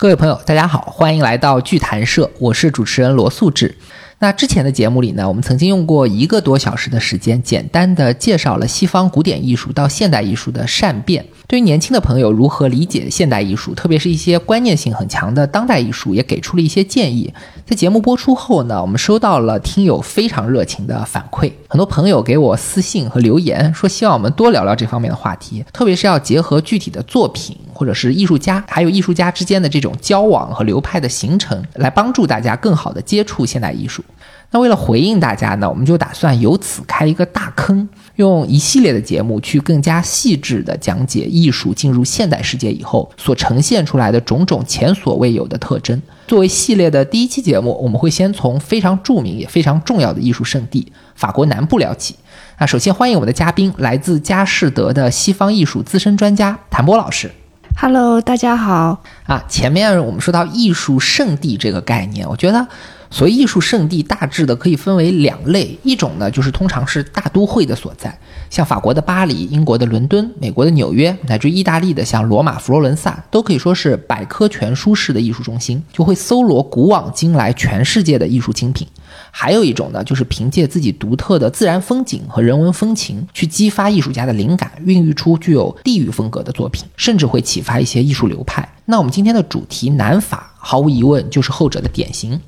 各位朋友，大家好，欢迎来到剧谈社，我是主持人罗素志。那之前的节目里呢，我们曾经用过一个多小时的时间，简单的介绍了西方古典艺术到现代艺术的善变。对于年轻的朋友如何理解现代艺术，特别是一些观念性很强的当代艺术，也给出了一些建议。在节目播出后呢，我们收到了听友非常热情的反馈，很多朋友给我私信和留言，说希望我们多聊聊这方面的话题，特别是要结合具体的作品。或者是艺术家，还有艺术家之间的这种交往和流派的形成，来帮助大家更好的接触现代艺术。那为了回应大家呢，我们就打算由此开一个大坑，用一系列的节目去更加细致的讲解艺术进入现代世界以后所呈现出来的种种前所未有的特征。作为系列的第一期节目，我们会先从非常著名也非常重要的艺术圣地法国南部聊起。那首先欢迎我们的嘉宾，来自佳士得的西方艺术资深专家谭波老师。Hello，大家好啊！前面我们说到艺术圣地这个概念，我觉得所谓艺术圣地大致的可以分为两类，一种呢就是通常是大都会的所在，像法国的巴黎、英国的伦敦、美国的纽约，乃至意大利的像罗马、佛罗伦萨，都可以说是百科全书式的艺术中心，就会搜罗古往今来全世界的艺术精品。还有一种呢，就是凭借自己独特的自然风景和人文风情，去激发艺术家的灵感，孕育出具有地域风格的作品，甚至会启发一些艺术流派。那我们今天的主题南法，毫无疑问就是后者的典型。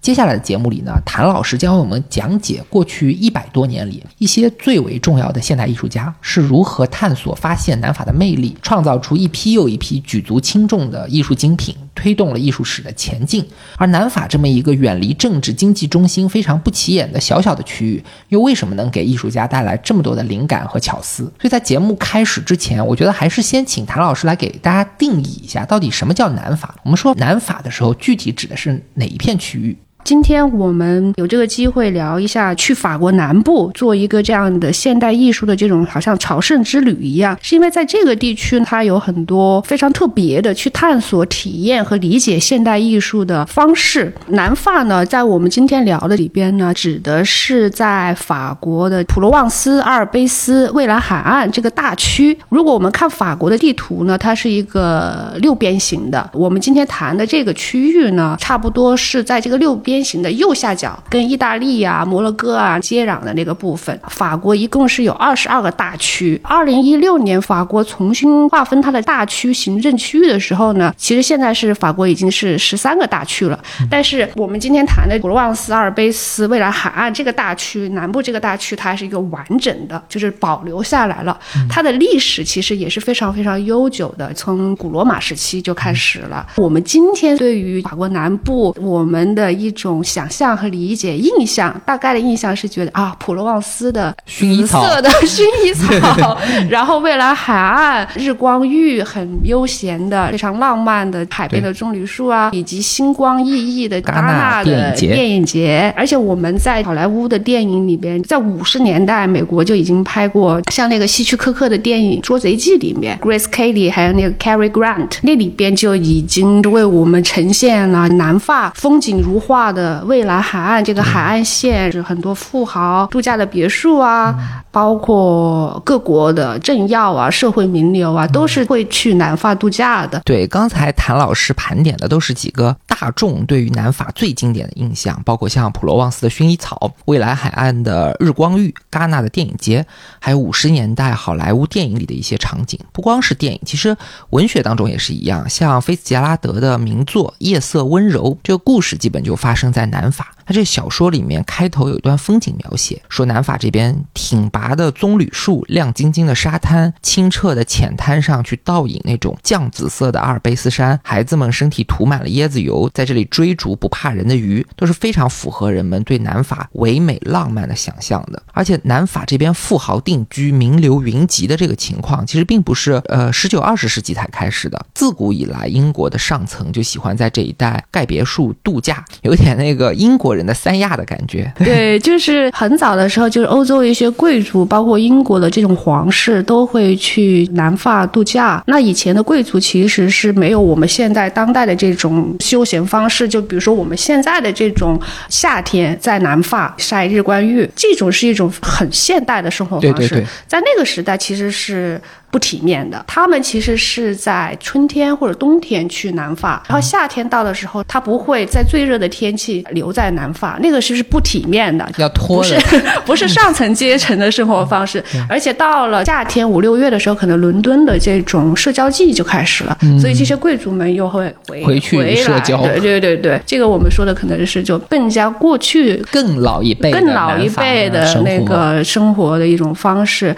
接下来的节目里呢，谭老师将为我们讲解过去一百多年里一些最为重要的现代艺术家是如何探索、发现南法的魅力，创造出一批又一批举足轻重的艺术精品，推动了艺术史的前进。而南法这么一个远离政治经济中心、非常不起眼的小小的区域，又为什么能给艺术家带来这么多的灵感和巧思？所以在节目开始之前，我觉得还是先请谭老师来给大家定义一下，到底什么叫南法？我们说南法的时候，具体指的是哪一片区域？今天我们有这个机会聊一下去法国南部做一个这样的现代艺术的这种好像朝圣之旅一样，是因为在这个地区它有很多非常特别的去探索、体验和理解现代艺术的方式。南法呢，在我们今天聊的里边呢，指的是在法国的普罗旺斯、阿尔卑斯、蔚蓝海岸这个大区。如果我们看法国的地图呢，它是一个六边形的。我们今天谈的这个区域呢，差不多是在这个六边。边形的右下角跟意大利呀、摩洛哥啊接壤的那个部分，法国一共是有二十二个大区。二零一六年法国重新划分它的大区行政区域的时候呢，其实现在是法国已经是十三个大区了。但是我们今天谈的普罗旺斯、阿尔卑斯、未来海岸这个大区南部这个大区，它还是一个完整的，就是保留下来了。它的历史其实也是非常非常悠久的，从古罗马时期就开始了。我们今天对于法国南部，我们的一种。种想象和理解印象，大概的印象是觉得啊，普罗旺斯的薰衣草色的 薰衣草，然后蔚蓝海岸、日光浴，很悠闲的、非常浪漫的海边的棕榈树啊，以及星光熠熠的戛纳的电影节。而且我们在好莱坞的电影里边，在五十年代，美国就已经拍过像那个希区柯克的电影《捉贼记》里面，Grace Kelly 还有那个 Cary Grant，那里边就已经为我们呈现了南法风景如画。的蔚蓝海岸，这个海岸线是很多富豪度假的别墅啊，包括各国的政要啊、社会名流啊，都是会去南法度假的。对，刚才谭老师盘点的都是几个大众对于南法最经典的印象，包括像普罗旺斯的薰衣草、蔚蓝海岸的日光浴、戛纳的电影节，还有五十年代好莱坞电影里的一些场景。不光是电影，其实文学当中也是一样，像菲茨杰拉德的名作《夜色温柔》，这个故事基本就发生。在南法，他这小说里面开头有一段风景描写，说南法这边挺拔的棕榈树、亮晶晶的沙滩、清澈的浅滩上去倒影那种酱紫色的阿尔卑斯山，孩子们身体涂满了椰子油，在这里追逐不怕人的鱼，都是非常符合人们对南法唯美浪漫的想象的。而且南法这边富豪定居、名流云集的这个情况，其实并不是呃十九二十世纪才开始的，自古以来英国的上层就喜欢在这一带盖别墅度假，有点。那个英国人的三亚的感觉，对，就是很早的时候，就是欧洲一些贵族，包括英国的这种皇室，都会去南法度假。那以前的贵族其实是没有我们现在当代的这种休闲方式，就比如说我们现在的这种夏天在南法晒日光浴，这种是一种很现代的生活方式。对对对，在那个时代其实是不体面的。他们其实是在春天或者冬天去南法，然后夏天到的时候，他不会在最热的天气留在南法，那个是是不体面的，要拖不是。不是上层阶层的生活方式，而且到了夏天五六月的时候，可能伦敦的这种社交季就开始了，所以这些贵族们又会回回去社交对对对对，这个我们说的可能是就更加过去更老一辈更老一辈的那个生活的一种方式。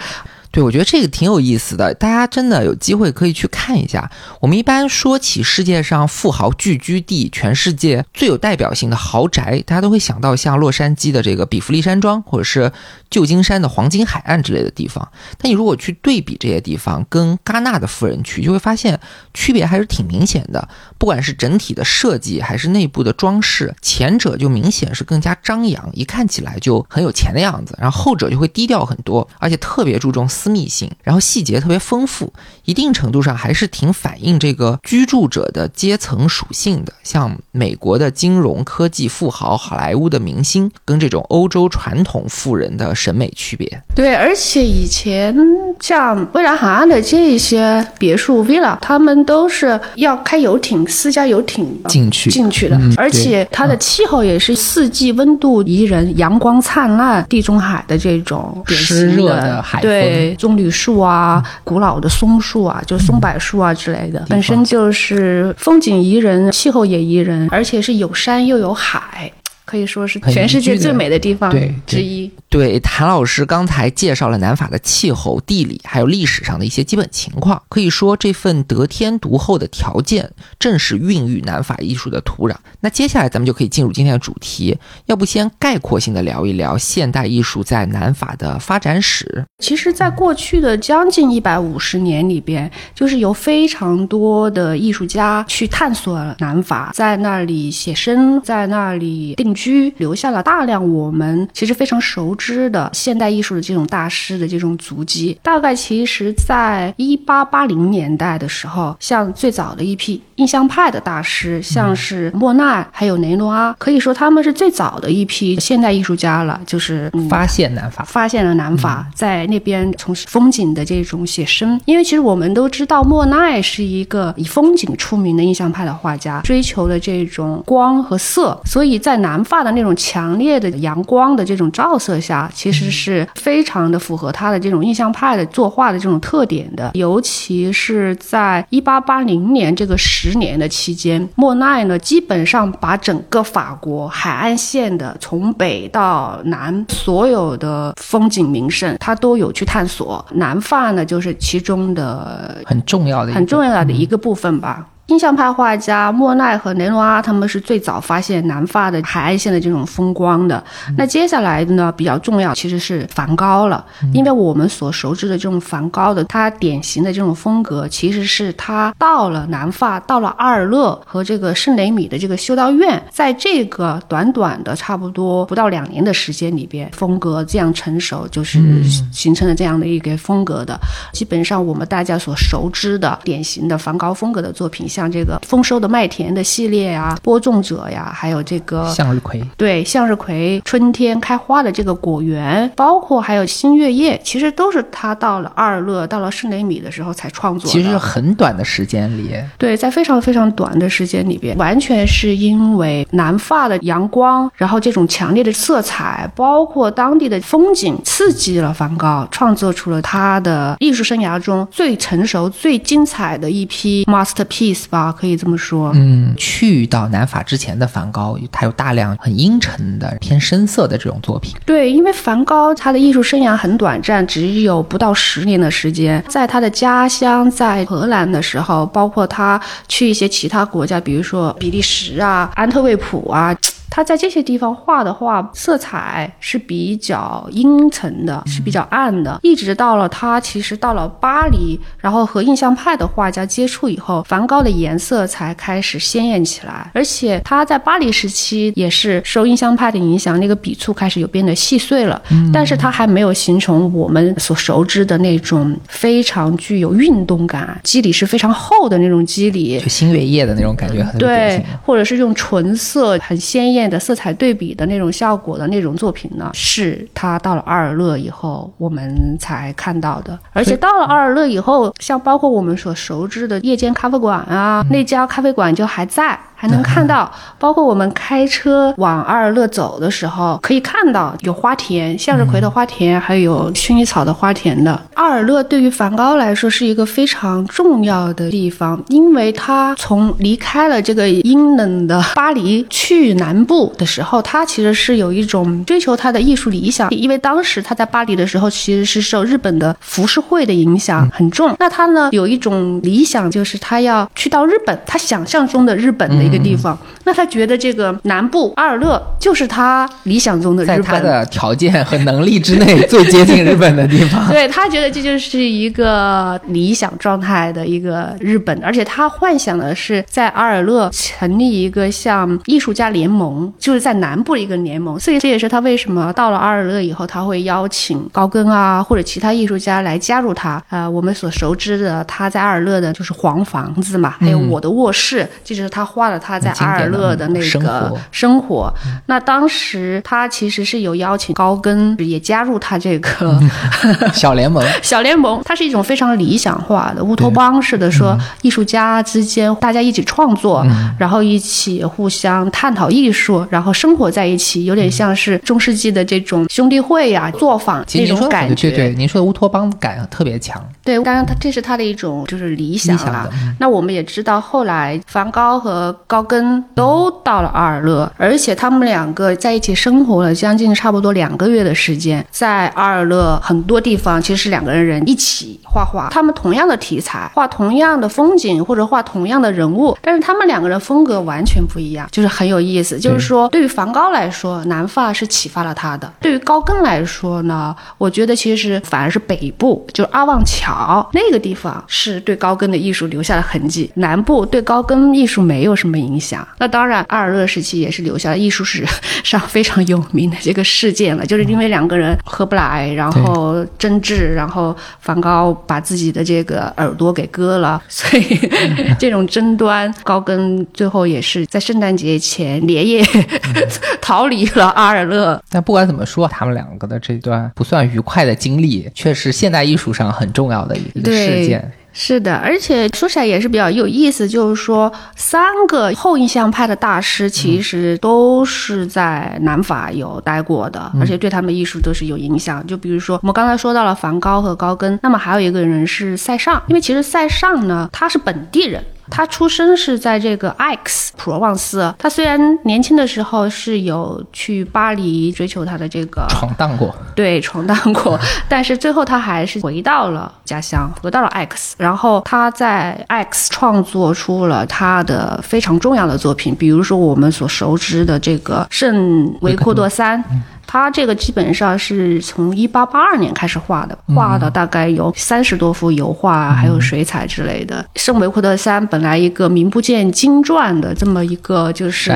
对，我觉得这个挺有意思的，大家真的有机会可以去看一下。我们一般说起世界上富豪聚居地，全世界最有代表性的豪宅，大家都会想到像洛杉矶的这个比弗利山庄，或者是旧金山的黄金海岸之类的地方。但你如果去对比这些地方跟戛纳的富人区，就会发现区别还是挺明显的。不管是整体的设计，还是内部的装饰，前者就明显是更加张扬，一看起来就很有钱的样子；然后后者就会低调很多，而且特别注重私密性，然后细节特别丰富，一定程度上还是挺反映这个居住者的阶层属性的。像美国的金融科技富豪、好莱坞的明星，跟这种欧洲传统富人的审美区别。对，而且以前像蔚蓝海岸的这些别墅 villa，他们都是要开游艇、私家游艇进去。进去的，嗯而且它的气候也是四季温度宜人、阳光灿烂、地中海的这种湿热的海风。对棕榈树啊、古老的松树啊，就松柏树啊之类的，本身就是风景宜人，气候也宜人，而且是有山又有海。可以说是全世界最美的地方之一。对，谭老师刚才介绍了南法的气候、地理，还有历史上的一些基本情况。可以说，这份得天独厚的条件，正是孕育南法艺术的土壤。那接下来咱们就可以进入今天的主题，要不先概括性的聊一聊现代艺术在南法的发展史。其实，在过去的将近一百五十年里边，就是有非常多的艺术家去探索南法，在那里写生，在那里定居，留下了大量我们其实非常熟知的现代艺术的这种大师的这种足迹。大概其实，在一八八零年代的时候，像最早的一批印象派的大师，像是莫奈还有雷诺阿，可以说他们是最早的一批现代艺术家了，就是、嗯、发现南法，发现了南法，在那边从事风景的这种写生。因为其实我们都知道，莫奈是一个以风景出名的印象派的画家，追求的这种光和色，所以在南法的那种强烈的阳光的这种照射下，其实是非常的符合他的这种印象派的作画的这种特点的。尤其是在一八八零年这个十年的期间，莫奈呢基本上把整个法国海岸线的从北到南所有的风景名胜，他都有去探索。南法呢，就是其中的很重要的很重要。要的一个部分吧。印象派画家莫奈和雷诺阿他们是最早发现南法的海岸线的这种风光的。那接下来呢，比较重要其实是梵高了，因为我们所熟知的这种梵高的他典型的这种风格，其实是他到了南法，到了阿尔勒和这个圣雷米的这个修道院，在这个短短的差不多不到两年的时间里边，风格这样成熟，就是形成了这样的一个风格的。基本上我们大家所熟知的典型的梵高风格的作品，像这个丰收的麦田的系列呀、播种者呀，还有这个向日葵，对向日葵春天开花的这个果园，包括还有新月夜，其实都是他到了阿尔勒、到了圣雷米的时候才创作的。其实很短的时间里，对，在非常非常短的时间里边，完全是因为南法的阳光，然后这种强烈的色彩，包括当地的风景，刺激了梵高，创作出了他的艺术生涯中最成熟、最精彩的一批 masterpiece 吧，可以这么说。嗯，去到南法之前的梵高，他有大量很阴沉的、偏深色的这种作品。对，因为梵高他的艺术生涯很短暂，只有不到十年的时间。在他的家乡，在荷兰的时候，包括他去一些其他国家，比如说比利时啊、安特卫普啊。他在这些地方画的画，色彩是比较阴沉的，是比较暗的。一直到了他其实到了巴黎，然后和印象派的画家接触以后，梵高的颜色才开始鲜艳起来。而且他在巴黎时期也是受印象派的影响，那个笔触开始有变得细碎了，但是他还没有形成我们所熟知的那种非常具有运动感、肌理是非常厚的那种肌理就。星月夜的那种感觉很典对。，或者是用纯色、很鲜艳面的色彩对比的那种效果的那种作品呢，是他到了阿尔勒以后我们才看到的。而且到了阿尔勒以后，像包括我们所熟知的夜间咖啡馆啊，那家咖啡馆就还在。还能看到，包括我们开车往阿尔勒走的时候，可以看到有花田，向日葵的花田，还有薰衣草的花田的。阿尔勒对于梵高来说是一个非常重要的地方，因为他从离开了这个阴冷的巴黎去南部的时候，他其实是有一种追求他的艺术理想，因为当时他在巴黎的时候其实是受日本的浮世绘的影响很重。那他呢有一种理想，就是他要去到日本，他想象中的日本的。一个地方，那他觉得这个南部阿尔勒就是他理想中的日本，在他的条件和能力之内最接近日本的地方。对他觉得这就是一个理想状态的一个日本，而且他幻想的是在阿尔勒成立一个像艺术家联盟，就是在南部的一个联盟。所以这也是他为什么到了阿尔勒以后，他会邀请高更啊或者其他艺术家来加入他。呃，我们所熟知的他在阿尔勒的就是黄房子嘛，还有我的卧室，这就是他画的。他在阿尔勒的那个生活，那当时他其实是有邀请高更也加入他这个小联盟。小联盟，它是一种非常理想化的乌托邦式的，说艺术家之间大家一起创作，然后一起互相探讨艺术，然后生活在一起，有点像是中世纪的这种兄弟会呀、作坊那种感觉。对对，您说的乌托邦感特别强。对，当然他这是他的一种就是理想了。那我们也知道，后来梵高和高更都到了阿尔勒，而且他们两个在一起生活了将近差不多两个月的时间，在阿尔勒很多地方其实是两个人人一起画画，他们同样的题材，画同样的风景或者画同样的人物，但是他们两个人风格完全不一样，就是很有意思。就是说，对于梵高来说，南法是启发了他的；对于高更来说呢，我觉得其实反而是北部，就是阿旺桥那个地方是对高更的艺术留下了痕迹，南部对高更艺术没有什么。影响。那当然，阿尔勒时期也是留下了艺术史上非常有名的这个事件了，就是因为两个人合不来，然后争执，然后梵高把自己的这个耳朵给割了，所以 这种争端，高更最后也是在圣诞节前连夜 逃离了阿尔勒。但不管怎么说，他们两个的这段不算愉快的经历，却是现代艺术上很重要的一个事件。是的，而且说起来也是比较有意思，就是说三个后印象派的大师其实都是在南法有待过的，而且对他们艺术都是有影响。就比如说我们刚才说到了梵高和高更，那么还有一个人是塞尚，因为其实塞尚呢他是本地人。他出生是在这个艾克斯普罗旺斯。他虽然年轻的时候是有去巴黎追求他的这个闯荡过，对，闯荡过，但是最后他还是回到了家乡，回到了艾克斯。然后他在艾克斯创作出了他的非常重要的作品，比如说我们所熟知的这个圣维克多三。他这个基本上是从一八八二年开始画的，画的大概有三十多幅油画，还有水彩之类的。圣维克特山本来一个名不见经传的这么一个，就是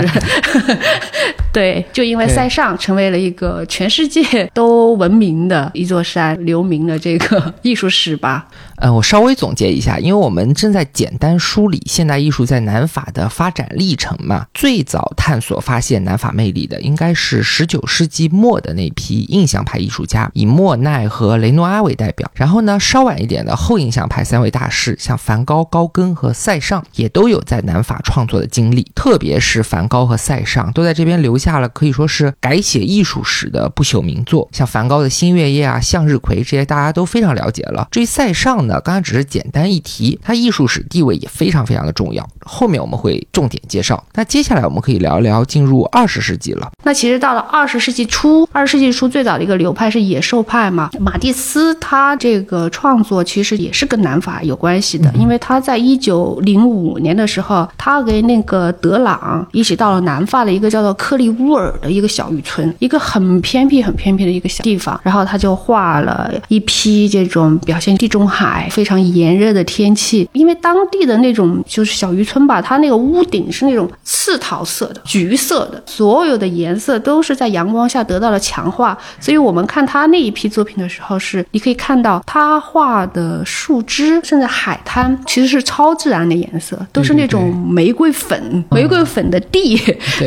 对，就因为塞尚成为了一个全世界都闻名的一座山，留名的这个艺术史吧。呃，我稍微总结一下，因为我们正在简单梳理现代艺术在南法的发展历程嘛。最早探索发现南法魅力的，应该是十九世纪。末的那批印象派艺术家，以莫奈和雷诺阿为代表。然后呢，稍晚一点的后印象派三位大师，像梵高、高更和塞尚，也都有在南法创作的经历。特别是梵高和塞尚，都在这边留下了可以说是改写艺术史的不朽名作。像梵高的《新月夜》啊，《向日葵》这些，大家都非常了解了。至于塞尚呢，刚才只是简单一提，他艺术史地位也非常非常的重要。后面我们会重点介绍。那接下来我们可以聊一聊进入二十世纪了。那其实到了二十世纪初。二十世纪初最早的一个流派是野兽派嘛？马蒂斯他这个创作其实也是跟南法有关系的，因为他在一九零五年的时候，他跟那个德朗一起到了南法的一个叫做克利乌尔的一个小渔村，一个很偏僻、很偏僻的一个小地方，然后他就画了一批这种表现地中海非常炎热的天气，因为当地的那种就是小渔村吧，它那个屋顶是那种刺桃色的、橘色的，所有的颜色都是在阳光下得到了强化，所以我们看他那一批作品的时候，是你可以看到他画的树枝，甚至海滩，其实是超自然的颜色，都是那种玫瑰粉、玫瑰粉的地，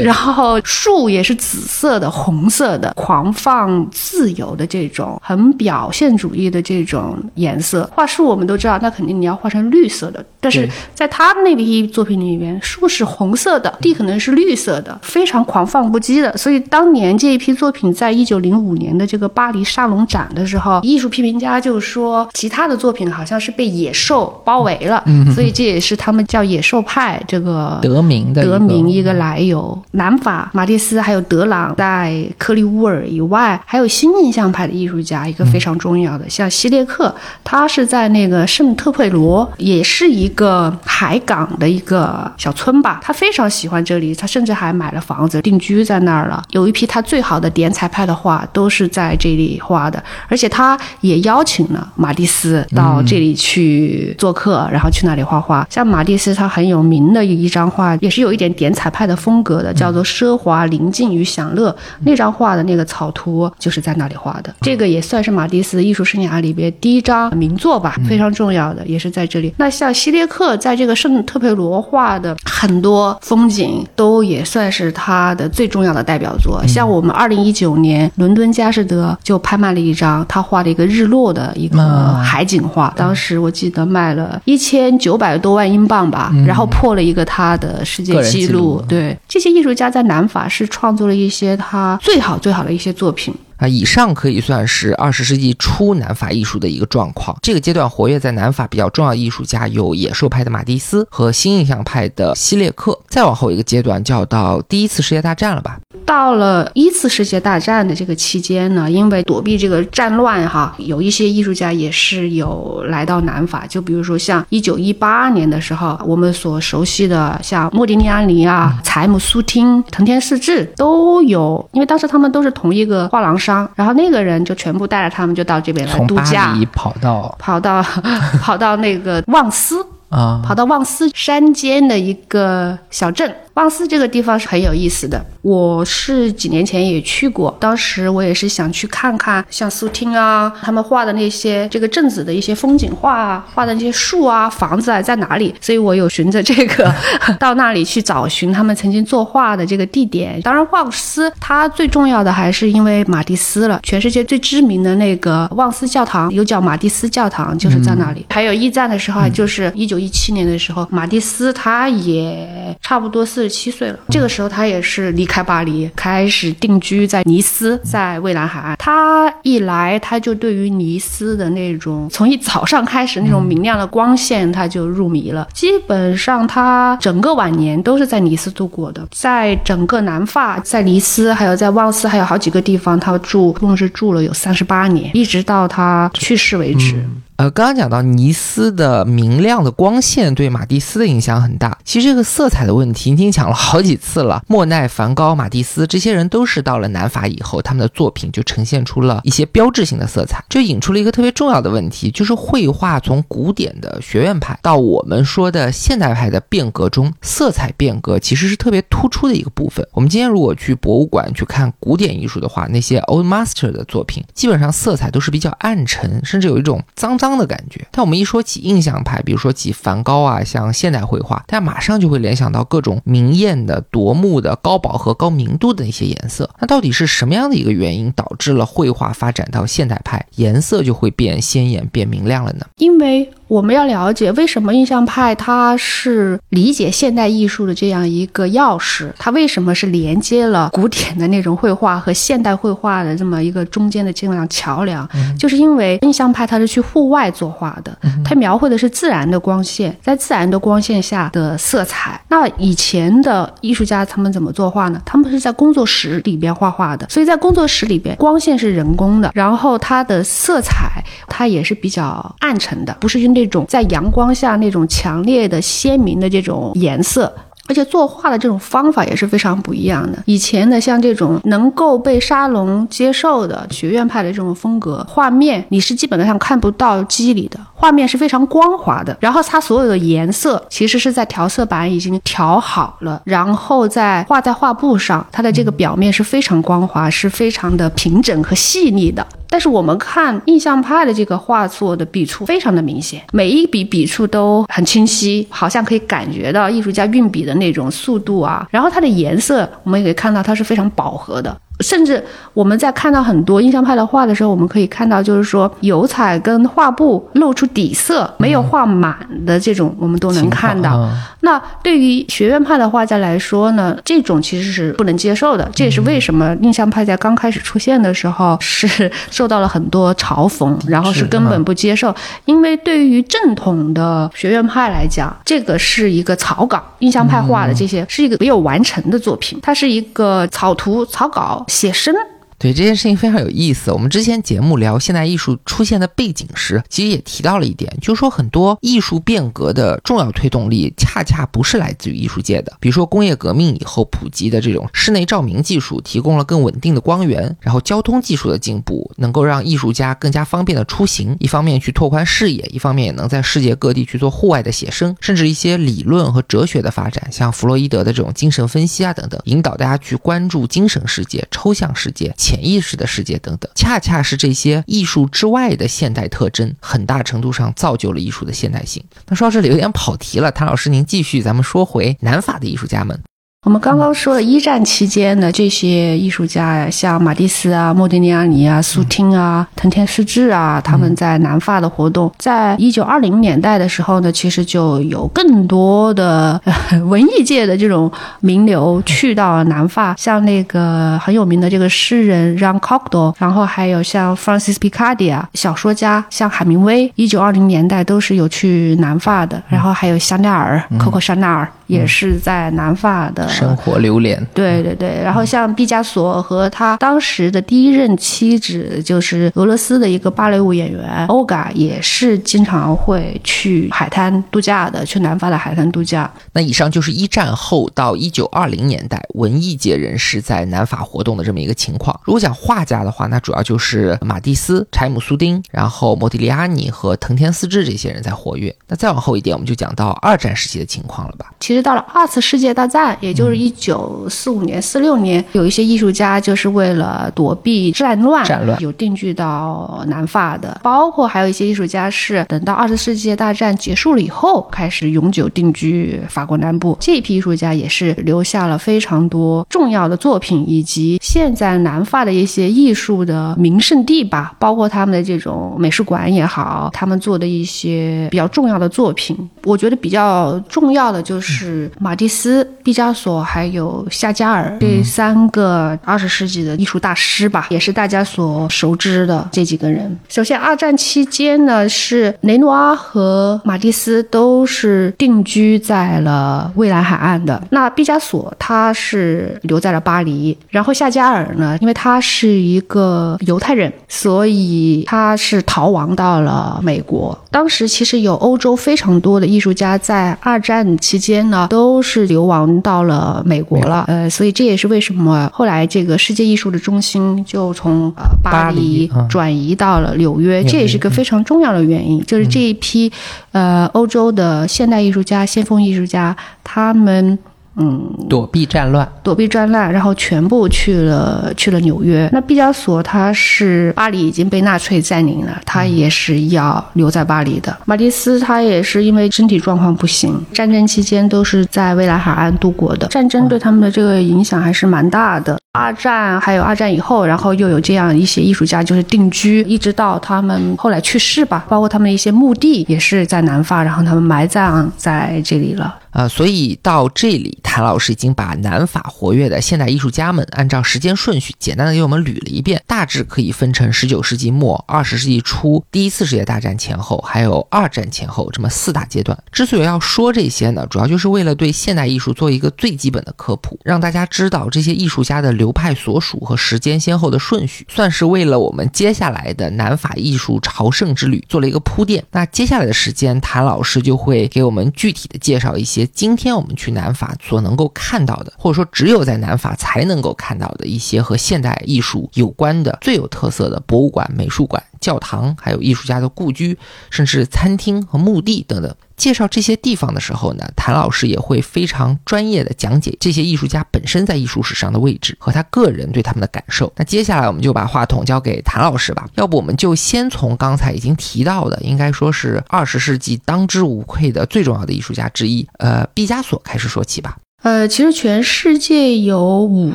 然后树树也是紫色的、红色的，狂放自由的这种很表现主义的这种颜色。画树我们都知道，那肯定你要画成绿色的，但是在他那批作品里面，树是红色的，地可能是绿色的，非常狂放不羁的。所以当年这一批作品在一九零五年的这个巴黎沙龙展的时候，艺术批评家就说其他的作品好像是被野兽包围了，所以这也是他们叫野兽派这个得名的得名一个来由。南法马蒂斯斯还有德朗，在克利乌尔以外，还有新印象派的艺术家，一个非常重要的，像希列克，他是在那个圣特佩罗，也是一个海港的一个小村吧。他非常喜欢这里，他甚至还买了房子定居在那儿了。有一批他最好的点彩派的画都是在这里画的，而且他也邀请了马蒂斯到这里去做客，然后去那里画画。像马蒂斯，他很有名的一张画，也是有一点点彩派的风格的，叫做《奢华、宁静与享乐》。那张画的那个草图就是在那里画的。这个也算是马蒂斯艺术生涯里边第一张名作吧，非常重要的，也是在这里。那像希列克在这个圣特佩罗画的很多风景，都也算是他的最重要的代表作。像我们二零一九年伦敦佳士得就拍卖了一张他画的一个日落的一个海景画，当时我记得卖了一千九百多万英镑吧，然后破了一个他的世界纪录。对，这些艺术家在南法是创作了一些他最好最好的一些作品。啊，以上可以算是二十世纪初南法艺术的一个状况。这个阶段活跃在南法比较重要的艺术家有野兽派的马蒂斯和新印象派的希列克。再往后一个阶段就要到第一次世界大战了吧？到了一次世界大战的这个期间呢，因为躲避这个战乱哈，有一些艺术家也是有来到南法。就比如说像一九一八年的时候，我们所熟悉的像莫迪尼安尼啊、柴姆苏汀、藤田四治都有，因为当时他们都是同一个画廊。商，然后那个人就全部带着他们就到这边来度假，跑到跑到 跑到那个旺斯啊，跑到旺斯山间的一个小镇。旺斯这个地方是很有意思的，我是几年前也去过，当时我也是想去看看像苏汀啊他们画的那些这个镇子的一些风景画啊，画的那些树啊、房子啊在哪里，所以我有循着这个 到那里去找寻他们曾经作画的这个地点。当然，旺斯它最重要的还是因为马蒂斯了，全世界最知名的那个旺斯教堂又叫马蒂斯教堂，就是在那里。还有驿站的时候，就是一九一七年的时候，马蒂斯他也差不多四十。七岁了，这个时候他也是离开巴黎，开始定居在尼斯，在蔚蓝海岸。他一来，他就对于尼斯的那种从一早上开始那种明亮的光线，他就入迷了。基本上他整个晚年都是在尼斯度过的，在整个南法，在尼斯，还有在旺斯，还有好几个地方，他住，共是住了有三十八年，一直到他去世为止。呃，刚刚讲到尼斯的明亮的光线对马蒂斯的影响很大。其实这个色彩的问题已经讲了好几次了。莫奈、梵高、马蒂斯这些人都是到了南法以后，他们的作品就呈现出了一些标志性的色彩，就引出了一个特别重要的问题，就是绘画从古典的学院派到我们说的现代派的变革中，色彩变革其实是特别突出的一个部分。我们今天如果去博物馆去看古典艺术的话，那些 Old Master 的作品，基本上色彩都是比较暗沉，甚至有一种脏脏。的感觉，但我们一说起印象派，比如说起梵高啊，像现代绘画，大家马上就会联想到各种明艳的、夺目的、高饱和、高明度的一些颜色。那到底是什么样的一个原因导致了绘画发展到现代派，颜色就会变鲜艳、变明亮了呢？因为。我们要了解为什么印象派它是理解现代艺术的这样一个钥匙，它为什么是连接了古典的那种绘画和现代绘画的这么一个中间的这样桥梁，就是因为印象派它是去户外作画的，它描绘的是自然的光线，在自然的光线下的色彩。那以前的艺术家他们怎么作画呢？他们是在工作室里边画画的，所以在工作室里边光线是人工的，然后它的色彩它也是比较暗沉的，不是用。这种在阳光下那种强烈的鲜明的这种颜色。而且作画的这种方法也是非常不一样的。以前的像这种能够被沙龙接受的学院派的这种风格画面，你是基本上看不到肌理的，画面是非常光滑的。然后它所有的颜色其实是在调色板已经调好了，然后再画在画布上，它的这个表面是非常光滑，是非常的平整和细腻的。但是我们看印象派的这个画作的笔触非常的明显，每一笔笔触都很清晰，好像可以感觉到艺术家运笔的那种速度啊。然后它的颜色，我们也可以看到它是非常饱和的。甚至我们在看到很多印象派的画的时候，我们可以看到，就是说油彩跟画布露出底色，没有画满的这种，我们都能看到。那对于学院派的画家来说呢，这种其实是不能接受的。这也是为什么印象派在刚开始出现的时候是受到了很多嘲讽，然后是根本不接受。因为对于正统的学院派来讲，这个是一个草稿，印象派画的这些是一个没有完成的作品，它是一个草图、草稿。写生。对这件事情非常有意思。我们之前节目聊现代艺术出现的背景时，其实也提到了一点，就是说很多艺术变革的重要推动力，恰恰不是来自于艺术界的。比如说工业革命以后普及的这种室内照明技术，提供了更稳定的光源；然后交通技术的进步，能够让艺术家更加方便的出行，一方面去拓宽视野，一方面也能在世界各地去做户外的写生，甚至一些理论和哲学的发展，像弗洛伊德的这种精神分析啊等等，引导大家去关注精神世界、抽象世界。潜意识的世界等等，恰恰是这些艺术之外的现代特征，很大程度上造就了艺术的现代性。那说到这里有点跑题了，谭老师您继续，咱们说回南法的艺术家们。我们刚刚说了一战期间的这些艺术家，像马蒂斯啊、莫迪尼亚尼啊、苏汀啊、藤田诗治啊，他们在南法的活动，在一九二零年代的时候呢，其实就有更多的文艺界的这种名流去到南法，像那个很有名的这个诗人让·考多，然后还有像 Francis Picardia，小说家像海明威，一九二零年代都是有去南法的，然后还有香奈儿、可可香奈儿。也是在南法的生活流连，对对对。然后像毕加索和他当时的第一任妻子，就是俄罗斯的一个芭蕾舞演员欧嘎，也是经常会去海滩度假的，去南法的海滩度假。那以上就是一战后到一九二零年代文艺界人士在南法活动的这么一个情况。如果讲画家的话，那主要就是马蒂斯、柴姆苏丁，然后莫迪利亚尼和藤田思治这些人在活跃。那再往后一点，我们就讲到二战时期的情况了吧？其实。直到了二次世界大战，也就是一九四五年、四六年，有一些艺术家就是为了躲避战乱，战乱有定居到南法的，包括还有一些艺术家是等到二次世界大战结束了以后，开始永久定居法国南部。这一批艺术家也是留下了非常多重要的作品，以及现在南法的一些艺术的名胜地吧，包括他们的这种美术馆也好，他们做的一些比较重要的作品。我觉得比较重要的就是。是马蒂斯、毕加索还有夏加尔这三个二十世纪的艺术大师吧，也是大家所熟知的这几个人。首先，二战期间呢，是雷诺阿和马蒂斯都是定居在了蔚蓝海岸的。那毕加索他是留在了巴黎，然后夏加尔呢，因为他是一个犹太人，所以他是逃亡到了美国。当时其实有欧洲非常多的艺术家在二战期间呢。都是流亡到了美国了，呃，所以这也是为什么后来这个世界艺术的中心就从呃巴黎转移到了纽约，这也是个非常重要的原因，就是这一批呃欧洲的现代艺术家、先锋艺术家，他们。嗯，躲避战乱，躲避战乱，然后全部去了去了纽约。那毕加索他是巴黎已经被纳粹占领了，他也是要留在巴黎的。马蒂斯他也是因为身体状况不行，战争期间都是在未来海岸度过的。战争对他们的这个影响还是蛮大的。二战还有二战以后，然后又有这样一些艺术家就是定居，一直到他们后来去世吧，包括他们的一些墓地也是在南法，然后他们埋葬在这里了。啊，所以到这里，谭老师已经把南法活跃的现代艺术家们按照时间顺序简单的给我们捋了一遍，大致可以分成十九世纪末、二十世纪初、第一次世界大战前后，还有二战前后这么四大阶段。之所以要说这些呢，主要就是为了对现代艺术做一个最基本的科普，让大家知道这些艺术家的流流派所属和时间先后的顺序，算是为了我们接下来的南法艺术朝圣之旅做了一个铺垫。那接下来的时间，谭老师就会给我们具体的介绍一些。今天我们去南法所能够看到的，或者说只有在南法才能够看到的一些和现代艺术有关的最有特色的博物馆、美术馆。教堂，还有艺术家的故居，甚至餐厅和墓地等等。介绍这些地方的时候呢，谭老师也会非常专业的讲解这些艺术家本身在艺术史上的位置和他个人对他们的感受。那接下来我们就把话筒交给谭老师吧，要不我们就先从刚才已经提到的，应该说是二十世纪当之无愧的最重要的艺术家之一，呃，毕加索开始说起吧。呃，其实全世界有五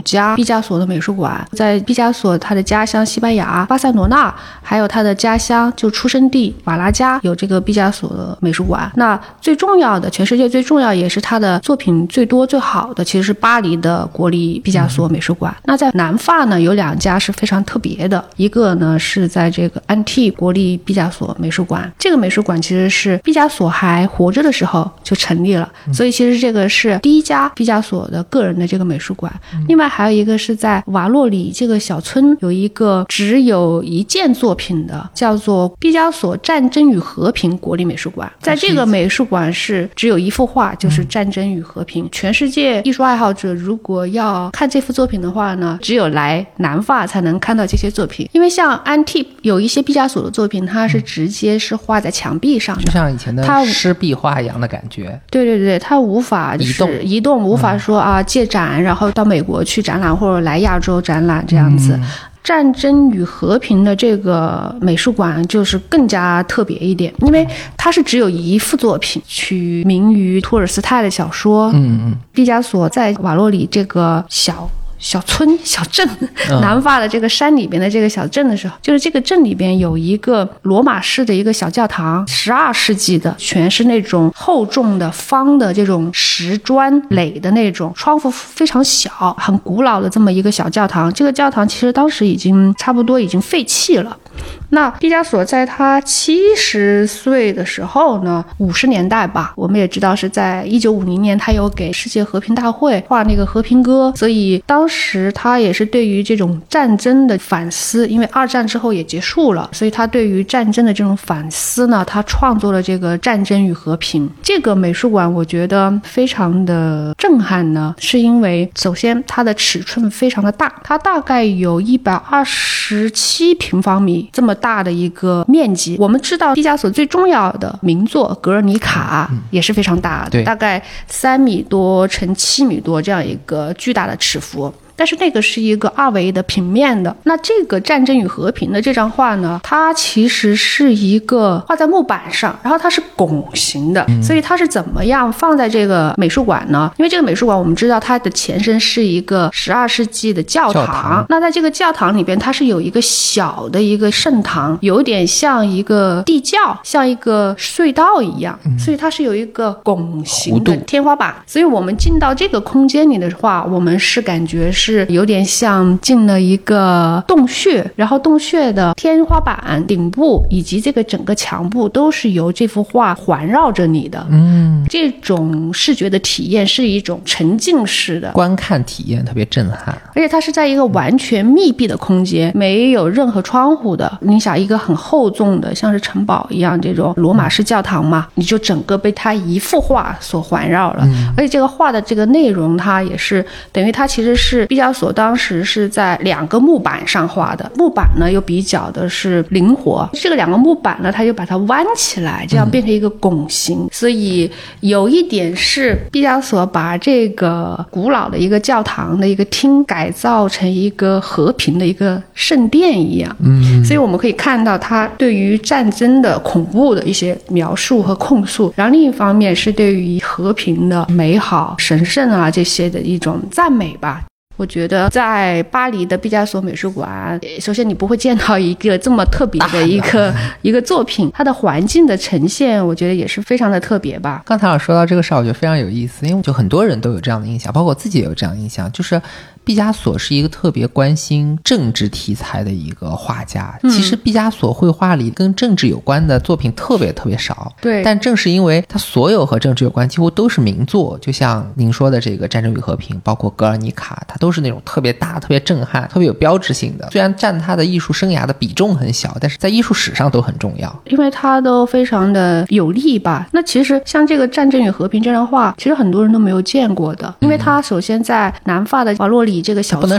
家毕加索的美术馆，在毕加索他的家乡西班牙巴塞罗那，还有他的家乡就出生地瓦拉加有这个毕加索的美术馆。那最重要的，全世界最重要也是他的作品最多最好的，其实是巴黎的国立毕加索美术馆。那在南法呢，有两家是非常特别的，一个呢是在这个安蒂国立毕加索美术馆，这个美术馆其实是毕加索还活着的时候就成立了，所以其实这个是第一家。毕加索的个人的这个美术馆，另外还有一个是在瓦洛里这个小村有一个只有一件作品的，叫做毕加索《战争与和平》国立美术馆。在这个美术馆是只有一幅画，就是《战争与和平》。全世界艺术爱好者如果要看这幅作品的话呢，只有来南法才能看到这些作品。因为像安蒂有一些毕加索的作品，它是直接是画在墙壁上的，就像以前的湿壁画一样的感觉。对对对，它无法移动移动。无法说啊，借展然后到美国去展览，或者来亚洲展览这样子。战争与和平的这个美术馆就是更加特别一点，因为它是只有一幅作品，取名于托尔斯泰的小说。嗯嗯，毕加索在瓦洛里这个小。小村、小镇，南法的这个山里边的这个小镇的时候，就是这个镇里边有一个罗马式的一个小教堂，十二世纪的，全是那种厚重的方的这种石砖垒的那种，窗户非常小，很古老的这么一个小教堂。这个教堂其实当时已经差不多已经废弃了。那毕加索在他七十岁的时候呢，五十年代吧，我们也知道是在一九五零年，他有给世界和平大会画那个和平歌，所以当时他也是对于这种战争的反思，因为二战之后也结束了，所以他对于战争的这种反思呢，他创作了这个《战争与和平》这个美术馆，我觉得非常的震撼呢，是因为首先它的尺寸非常的大，它大概有一百二十七平方米这么。大的一个面积，我们知道毕加索最重要的名作《格尔尼卡》也是非常大的，大概三米多乘七米多这样一个巨大的尺幅。但是那个是一个二维的平面的，那这个《战争与和平》的这张画呢，它其实是一个画在木板上，然后它是拱形的，所以它是怎么样放在这个美术馆呢？因为这个美术馆我们知道它的前身是一个十二世纪的教堂，那在这个教堂里边，它是有一个小的一个圣堂，有点像一个地窖，像一个隧道一样，所以它是有一个拱形的天花板，所以我们进到这个空间里的话，我们是感觉是。是有点像进了一个洞穴，然后洞穴的天花板、顶部以及这个整个墙部都是由这幅画环绕着你的。嗯，这种视觉的体验是一种沉浸式的观看体验，特别震撼。而且它是在一个完全密闭的空间，没有任何窗户的。你想，一个很厚重的，像是城堡一样这种罗马式教堂嘛，你就整个被它一幅画所环绕了。而且这个画的这个内容，它也是等于它其实是加索当时是在两个木板上画的，木板呢又比较的是灵活，这个两个木板呢，他就把它弯起来，这样变成一个拱形。所以有一点是毕加索把这个古老的一个教堂的一个厅改造成一个和平的一个圣殿一样。嗯，所以我们可以看到他对于战争的恐怖的一些描述和控诉，然后另一方面是对于和平的美好、神圣啊这些的一种赞美吧。我觉得在巴黎的毕加索美术馆，首先你不会见到一个这么特别的一个一个作品，它的环境的呈现，我觉得也是非常的特别吧。刚才老师说到这个事儿，我觉得非常有意思，因为就很多人都有这样的印象，包括我自己也有这样印象，就是。毕加索是一个特别关心政治题材的一个画家。其实毕加索绘画里跟政治有关的作品特别特别少。对，但正是因为他所有和政治有关，几乎都是名作。就像您说的这个《战争与和平》，包括《格尔尼卡》，它都是那种特别大、特别震撼、特别有标志性的。虽然占他的艺术生涯的比重很小，但是在艺术史上都很重要，因为他都非常的有力吧。那其实像这个《战争与和平》这张画，其实很多人都没有见过的，因为它首先在南法的瓦洛里。里这个小村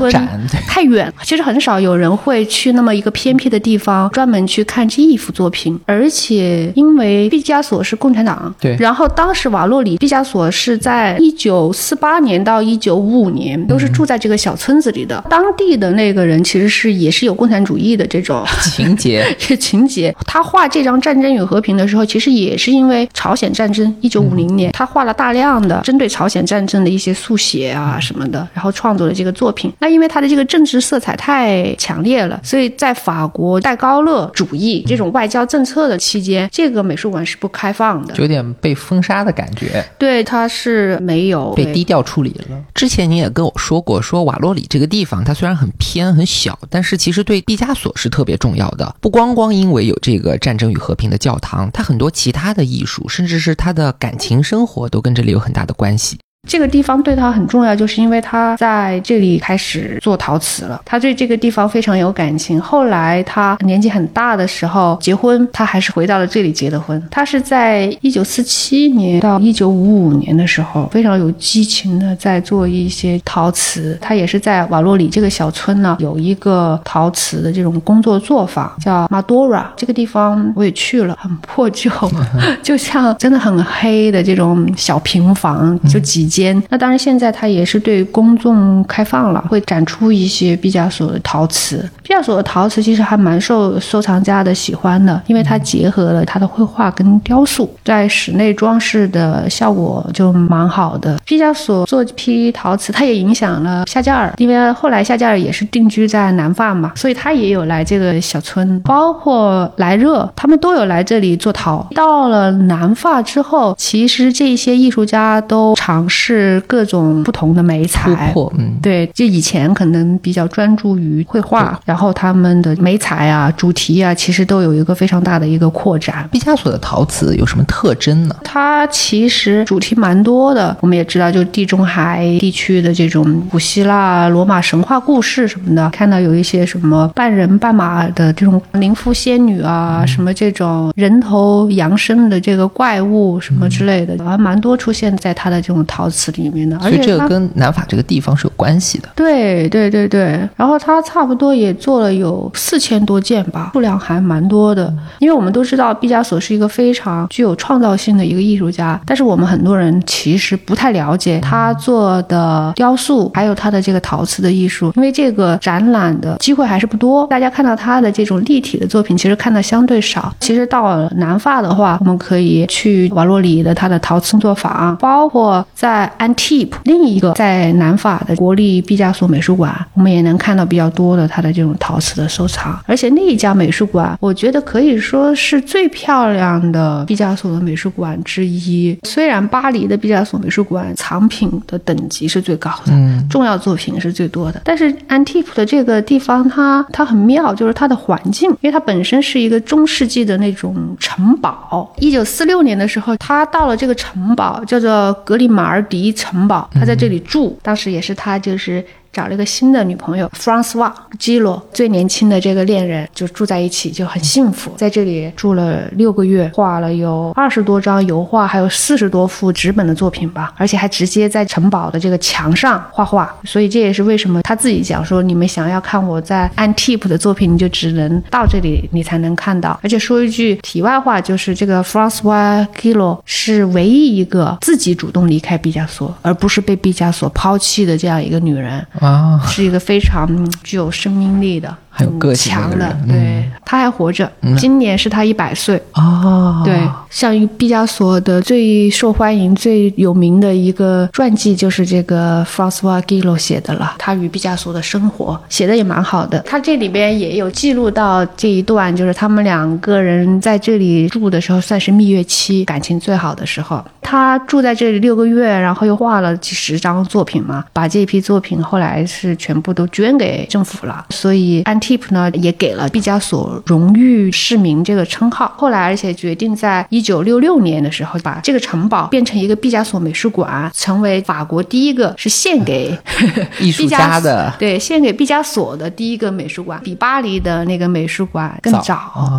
太远，其实很少有人会去那么一个偏僻的地方专门去看这一幅作品。而且因为毕加索是共产党，对。然后当时瓦洛里毕加索是在一九四八年到一九五五年都是住在这个小村子里的，当地的那个人其实是也是有共产主义的这种情节。这 情节。他画这张《战争与和平》的时候，其实也是因为朝鲜战争，一九五零年，他画了大量的针对朝鲜战争的一些速写啊什么的，然后创作了这个作品。那因为它的这个政治色彩太强烈了，所以在法国戴高乐主义这种外交政策的期间，这个美术馆是不开放的。有点被封杀的感觉，对，它是没有被低调处理了。之前你也跟我说过，说瓦洛里这个地方它虽然很偏很小，但是其实对毕加索是特别重要的。不光光因为有这个《战争与和平》的教堂，它很多其他的艺术，甚至是他的感情生活，都跟这里有很大的关系。这个地方对他很重要，就是因为他在这里开始做陶瓷了。他对这个地方非常有感情。后来他年纪很大的时候结婚，他还是回到了这里结的婚。他是在一九四七年到一九五五年的时候，非常有激情的在做一些陶瓷。他也是在瓦洛里这个小村呢，有一个陶瓷的这种工作作坊，叫 Madora。这个地方我也去了，很破旧，就像真的很黑的这种小平房，就几间。那当然，现在它也是对公众开放了，会展出一些毕加索的陶瓷。毕加索的陶瓷其实还蛮受收藏家的喜欢的，因为它结合了他的绘画跟雕塑，在室内装饰的效果就蛮好的。毕加索做这批陶瓷，他也影响了夏加尔，因为后来夏加尔也是定居在南法嘛，所以他也有来这个小村，包括莱热，他们都有来这里做陶。到了南法之后，其实这些艺术家都尝试各种不同的美突彩。破，嗯，对，就以前可能比较专注于绘画，然后他们的美彩啊、主题啊，其实都有一个非常大的一个扩展。毕加索的陶瓷有什么特征呢？它其实主题蛮多的，我们也知道，就地中海地区的这种古希腊、罗马神话故事什么的，看到有一些什么半人半马的这种灵妇仙女啊，什么这种人头羊身的这个怪物什么之类的，还蛮多出现在它的这种陶瓷里面的，而所以且这个跟南法这个地方是有关系的。对对对对，然后他差不多也做了有四千多件吧，数量还蛮多的。因为我们都知道毕加索是一个非常具有创造性的一个艺术家，但是我们很多人其实不太了解他做的雕塑，还有他的这个陶瓷的艺术，因为这个展览的机会还是不多。大家看到他的这种立体的作品，其实看的相对少。其实到了南法的话，我们可以去瓦洛里的他的陶瓷工作坊，包括在 Antibes 另一个在南法的国立毕加索美术馆，我们也能看到比较多的他的这种陶瓷的收藏。而且那一家美术馆，我觉得可以说是最漂亮的毕加索的美术馆之一。虽然巴黎的毕加索美术馆藏品的等级是最高的，嗯，重要作品是最多的。但是安蒂普的这个地方它，它很妙，就是它的环境，因为它本身是一个中世纪的那种城堡。一九四六年的时候，他到了这个城堡，叫做格里马尔迪城堡，他在这里住，当时也是他就是。找了一个新的女朋友 Francois 基罗，最年轻的这个恋人就住在一起，就很幸福。在这里住了六个月，画了有二十多张油画，还有四十多幅纸本的作品吧，而且还直接在城堡的这个墙上画画。所以这也是为什么他自己讲说，你们想要看我在 Antip 的作品，你就只能到这里你才能看到。而且说一句题外话，就是这个 Francois gilo 是唯一一个自己主动离开毕加索，而不是被毕加索抛弃的这样一个女人。啊，是一个非常具有生命力的、很有个性的对，他还活着，今年是他一百岁。哦，对，像毕加索的最受欢迎、最有名的一个传记就是这个 Francois Gillot 写的了，他与毕加索的生活写的也蛮好的。他这里边也有记录到这一段，就是他们两个人在这里住的时候，算是蜜月期，感情最好的时候。他住在这里六个月，然后又画了几十张作品嘛，把这批作品后来是全部都捐给政府了。所以安提 Tip 呢也给了毕加索荣誉市民这个称号。后来，而且决定在一九六六年的时候，把这个城堡变成一个毕加索美术馆，成为法国第一个是献给 艺术家的，对，献给毕加索的第一个美术馆，比巴黎的那个美术馆更早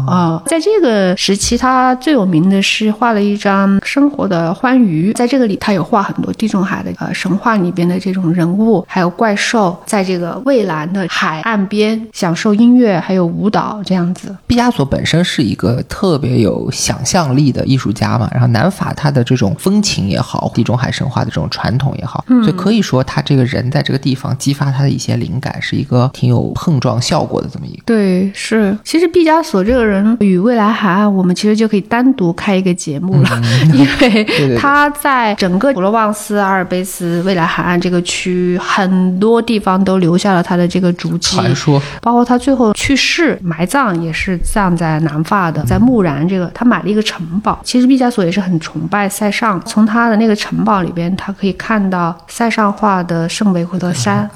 啊。在这个时期，他最有名的是画了一张生活的欢愉，在这个里，他有画很多地中海的呃神话里边的这种人物，还有怪兽，在这个蔚蓝的海岸边享受音乐还有舞蹈这样子。毕加索本身是一个特别有想象力的艺术家嘛，然后南法他的这种风情也好，地中海神话的这种传统也好，所以可以说他这个人在这个地方激发他的一些灵感，是一个挺有碰撞效果的这么一个。对，是。其实毕加索这个人与未来海岸，我们其实就可以单独开一个节目了，因为 他在整个普罗旺斯、阿尔卑斯、未来海岸这个区很多地方都留下了他的这个足迹。传说，包括他最后去世埋葬也是葬在南法的，在木然这个，他买了一个城堡。其实毕加索也是很崇拜塞尚，从他的那个城堡里边，他可以看到塞尚画的圣维克多山。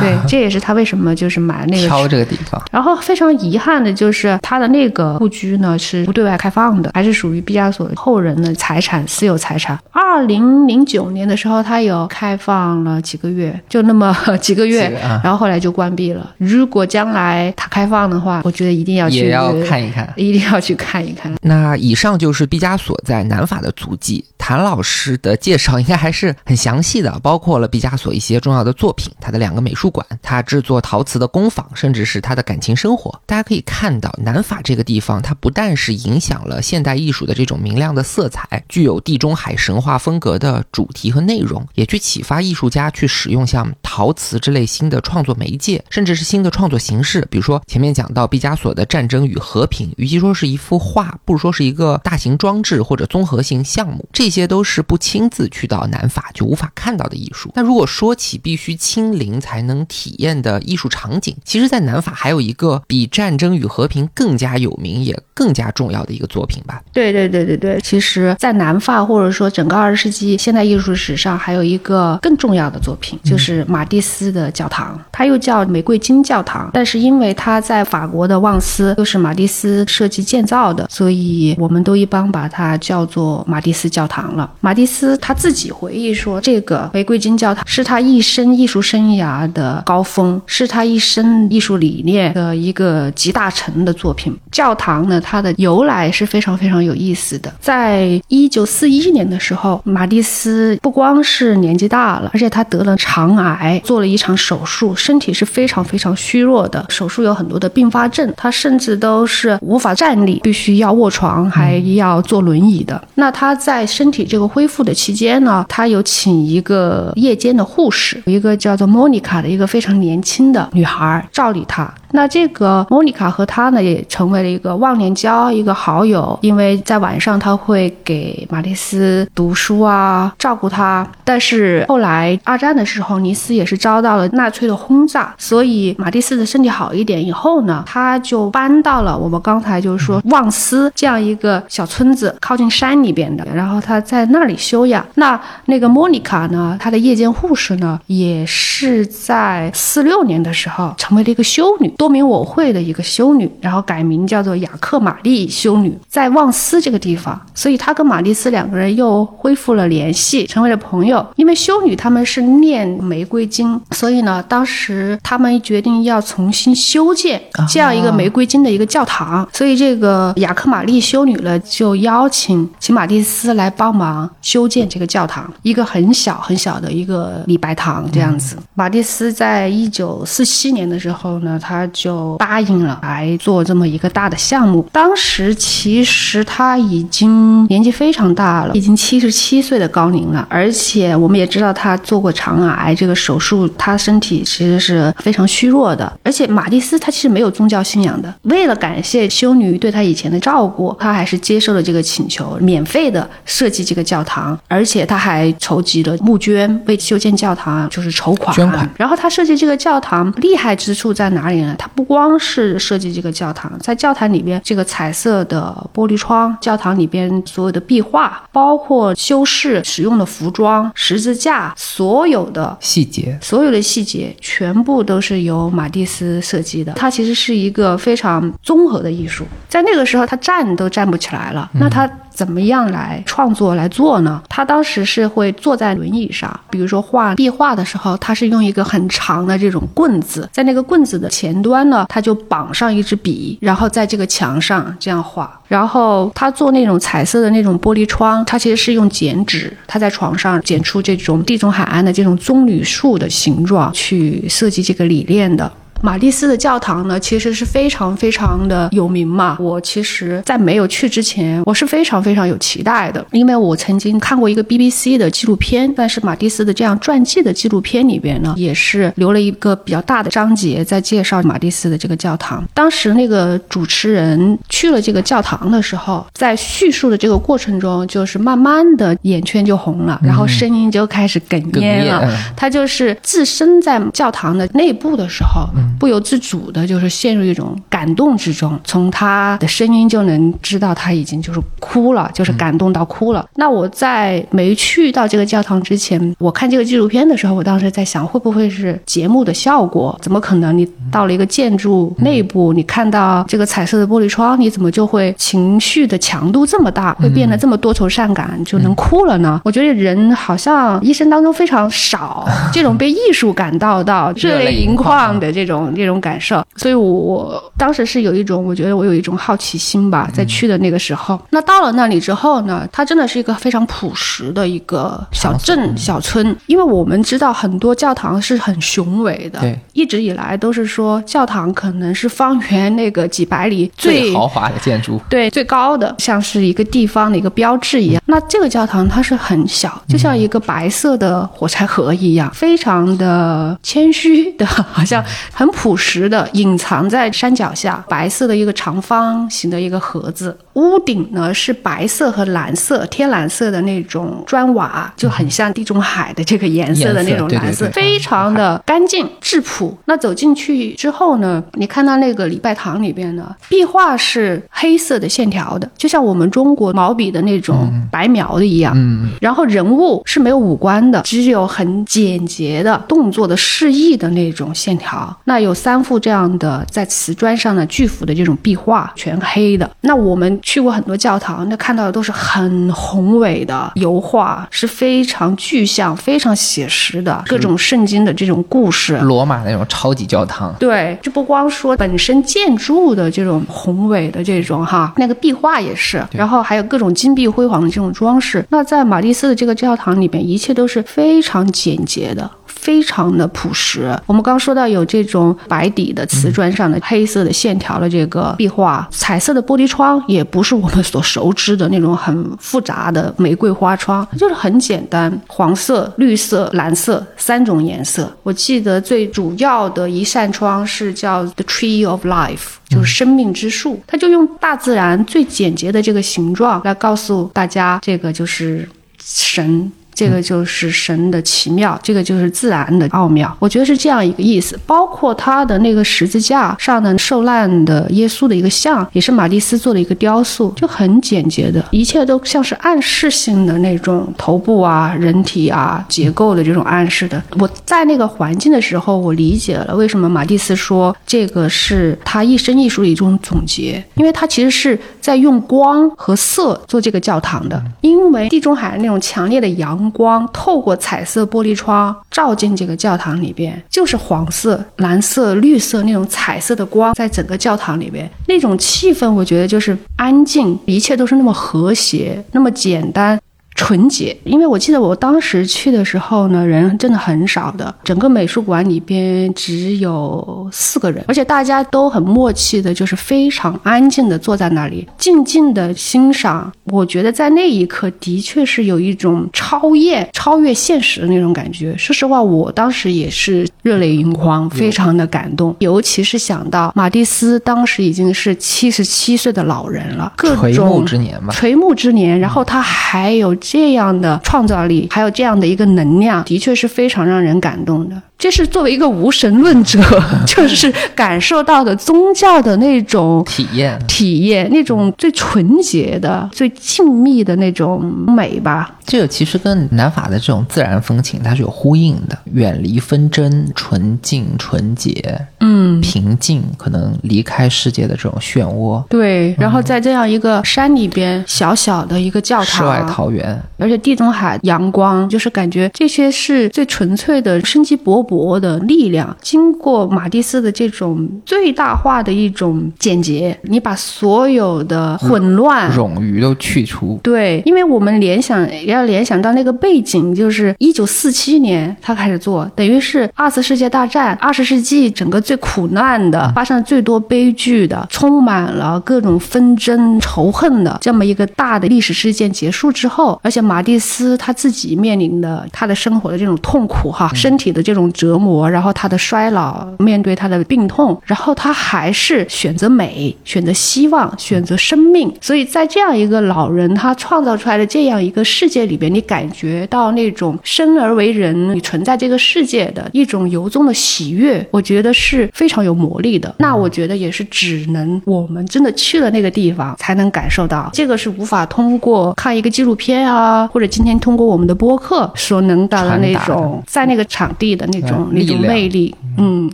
对，这也是他为什么就是买那个挑这个地方。然后非常遗憾的就是他的那个故居呢是不对外开放的，还是属于毕加索后人的财产，私有财产。二零零九年的时候，他有开放了几个月，就那么 几个月，然后后来就关闭了。如果将来他开放的话，我觉得一定要去看一看，一定要去看一看。那以上就是毕加索在南法的足迹。谭老师的介绍应该还是很详细的，包括了毕加索一些重要的作品，他的两个美术馆，他制作陶瓷的工坊，甚至是他的感情生活。大家可以看到，南法这个地方，它不但是影响了现代艺术的这种明亮的色彩，具有地中海神话风格的主题和内容，也去启发艺术家去使用像陶瓷之类新的创作媒介，甚至是新的创作形式。比如说前面讲到毕加索的《战争与和平》，与其说是一幅画，不如说是一个大型装置或者综合性项目。这些都是不亲自去到南法就无法看到的艺术。那如果说起必须亲临才能体验的艺术场景，其实，在南法还有一个比《战争与和平》更加有名也更加重要的一个作品吧？对对对对对，其实，在南法或者说整个二十世纪现代艺术史上，还有一个更重要的作品，就是马蒂斯的教堂，它又叫玫瑰金教堂。但是因因为它在法国的旺斯，又是马蒂斯设计建造的，所以我们都一般把它叫做马蒂斯教堂了。马蒂斯他自己回忆说，这个玫瑰金教堂是他一生艺术生涯的高峰，是他一生艺术理念的一个集大成的作品。教堂呢，它的由来是非常非常有意思的。在一九四一年的时候，马蒂斯不光是年纪大了，而且他得了肠癌，做了一场手术，身体是非常非常虚弱的。手术有很多的并发症，他甚至都是无法站立，必须要卧床，还要坐轮椅的。那他在身体这个恢复的期间呢，他有请一个夜间的护士，一个叫做莫妮卡的一个非常年轻的女孩照理他。那这个莫妮卡和他呢，也成为了一个忘年交，一个好友。因为在晚上他会给马蒂斯读书啊，照顾他。但是后来二战的时候，尼斯也是遭到了纳粹的轰炸，所以马蒂斯的身体好一点以后呢，他就搬到了我们刚才就是说旺斯这样一个小村子，靠近山里边的。然后他在那里休养。那那个莫妮卡呢，她的夜间护士呢，也是在四六年的时候成为了一个修女。多名我会的一个修女，然后改名叫做雅克玛丽修女，在旺斯这个地方，所以她跟玛丽斯两个人又恢复了联系，成为了朋友。因为修女他们是念玫瑰经，所以呢，当时他们决定要重新修建这样一个玫瑰金的一个教堂，所以这个雅克玛丽修女呢，就邀请请马蒂斯来帮忙修建这个教堂，一个很小很小的一个礼拜堂这样子。马蒂斯在一九四七年的时候呢，他就答应了来做这么一个大的项目。当时其实他已经年纪非常大了，已经七十七岁的高龄了，而且我们也知道他做过肠癌这个手术，他身体其实是非常虚弱的。而且马蒂斯他其实没有宗教信仰的，为了感谢修女对他以前的照顾，他还是接受了这个请求，免费的设计这个教堂，而且他还筹集了募捐，为修建教堂就是筹款。捐款。然后他设计这个教堂厉害之处在哪里呢？他不光是设计这个教堂，在教堂里边这个彩色的玻璃窗，教堂里边所有的壁画，包括修修饰使用的服装、十字架，所有的细节，所有的细节全部都是由马蒂斯设计的。它其实是一个非常综合的艺术，在那个时候他站都站不起来了，那他。怎么样来创作来做呢？他当时是会坐在轮椅上，比如说画壁画的时候，他是用一个很长的这种棍子，在那个棍子的前端呢，他就绑上一支笔，然后在这个墙上这样画。然后他做那种彩色的那种玻璃窗，他其实是用剪纸，他在床上剪出这种地中海岸的这种棕榈树的形状去设计这个理念的。马蒂斯的教堂呢，其实是非常非常的有名嘛。我其实，在没有去之前，我是非常非常有期待的，因为我曾经看过一个 BBC 的纪录片，但是马蒂斯的这样传记的纪录片里边呢，也是留了一个比较大的章节在介绍马蒂斯的这个教堂。当时那个主持人去了这个教堂的时候，在叙述的这个过程中，就是慢慢的眼圈就红了，然后声音就开始哽咽了。他就是置身在教堂的内部的时候。不由自主的，就是陷入一种感动之中。从他的声音就能知道他已经就是哭了，就是感动到哭了。那我在没去到这个教堂之前，我看这个纪录片的时候，我当时在想，会不会是节目的效果？怎么可能？你到了一个建筑内部，你看到这个彩色的玻璃窗，你怎么就会情绪的强度这么大，会变得这么多愁善感，就能哭了呢？我觉得人好像一生当中非常少这种被艺术感到到热泪盈眶的这种。这种感受，所以我我当时是有一种，我觉得我有一种好奇心吧，在去的那个时候。那到了那里之后呢，它真的是一个非常朴实的一个小镇小村，因为我们知道很多教堂是很雄伟的，对，一直以来都是说教堂可能是方圆那个几百里最豪华的建筑，对，最高的，像是一个地方的一个标志一样。那这个教堂它是很小，就像一个白色的火柴盒一样，非常的谦虚的，好像很。朴实的，隐藏在山脚下，白色的一个长方形的一个盒子，屋顶呢是白色和蓝色，天蓝色的那种砖瓦，就很像地中海的这个颜色的那种蓝色，非常的干净质朴。那走进去之后呢，你看到那个礼拜堂里边呢，壁画是黑色的线条的，就像我们中国毛笔的那种白描的一样。嗯，然后人物是没有五官的，只有很简洁的动作的示意的那种线条。那有。有三幅这样的在瓷砖上的巨幅的这种壁画，全黑的。那我们去过很多教堂，那看到的都是很宏伟的油画，是非常具象、非常写实的各种圣经的这种故事。罗马那种超级教堂，对，就不光说本身建筑的这种宏伟的这种哈，那个壁画也是，然后还有各种金碧辉煌的这种装饰。那在马蒂斯的这个教堂里边，一切都是非常简洁的。非常的朴实。我们刚说到有这种白底的瓷砖上的黑色的线条的这个壁画，彩色的玻璃窗也不是我们所熟知的那种很复杂的玫瑰花窗，就是很简单，黄色、绿色、蓝色三种颜色。我记得最主要的一扇窗是叫 The Tree of Life，就是生命之树。它就用大自然最简洁的这个形状来告诉大家，这个就是神。这个就是神的奇妙，这个就是自然的奥妙。我觉得是这样一个意思。包括他的那个十字架上的受难的耶稣的一个像，也是马蒂斯做的一个雕塑，就很简洁的，一切都像是暗示性的那种头部啊、人体啊结构的这种暗示的。我在那个环境的时候，我理解了为什么马蒂斯说这个是他一生艺术的一种总结，因为他其实是在用光和色做这个教堂的，因为地中海那种强烈的阳。光透过彩色玻璃窗照进这个教堂里边，就是黄色、蓝色、绿色那种彩色的光，在整个教堂里边，那种气氛，我觉得就是安静，一切都是那么和谐，那么简单。纯洁，因为我记得我当时去的时候呢，人真的很少的，整个美术馆里边只有四个人，而且大家都很默契的，就是非常安静的坐在那里，静静的欣赏。我觉得在那一刻，的确是有一种超越、超越现实的那种感觉。说实话，我当时也是热泪盈眶，非常的感动，尤其是想到马蒂斯当时已经是七十七岁的老人了，各种垂暮之年嘛，垂暮之年，然后他还有。这样的创造力，还有这样的一个能量，的确是非常让人感动的。这是作为一个无神论者，就是感受到的宗教的那种体验。体验，那种最纯洁的、最静谧的那种美吧。这个其实跟南法的这种自然风情它是有呼应的，远离纷争，纯净、纯洁，嗯，平静，可能离开世界的这种漩涡。对。然后在这样一个山里边，小小的一个教堂，世外桃源，而且地中海阳光，就是感觉这些是最纯粹的生机勃勃的力量。经过马蒂斯的这种最大化的一种简洁，你把所有的混乱、冗余都去除。对，因为我们联想要联想到那个背景，就是一九四七年他开始做，等于是二次世界大战、二十世纪整个最苦难的、发生最多悲剧的、充满了各种纷争、仇恨的这么一个大的历史事件结束之后，而且马蒂斯他自己面临的他的生活的这种痛苦哈，身体的这种折磨，然后他的衰老，面对他的病痛，然后他还是选择美，选择希望，选择生命。所以在这样一个老人他创造出来的这样一个世界里边，你感觉到那种生而为人，你存在这个世界的一种由衷的喜悦，我觉得是非常有魔力的。那我觉得也是只能我们真的去了那个地方才能感受到，这个是无法通过看一个纪录片啊，或者今天通过我们的播客所能到的那种在那个场地的那种那种魅力。嗯，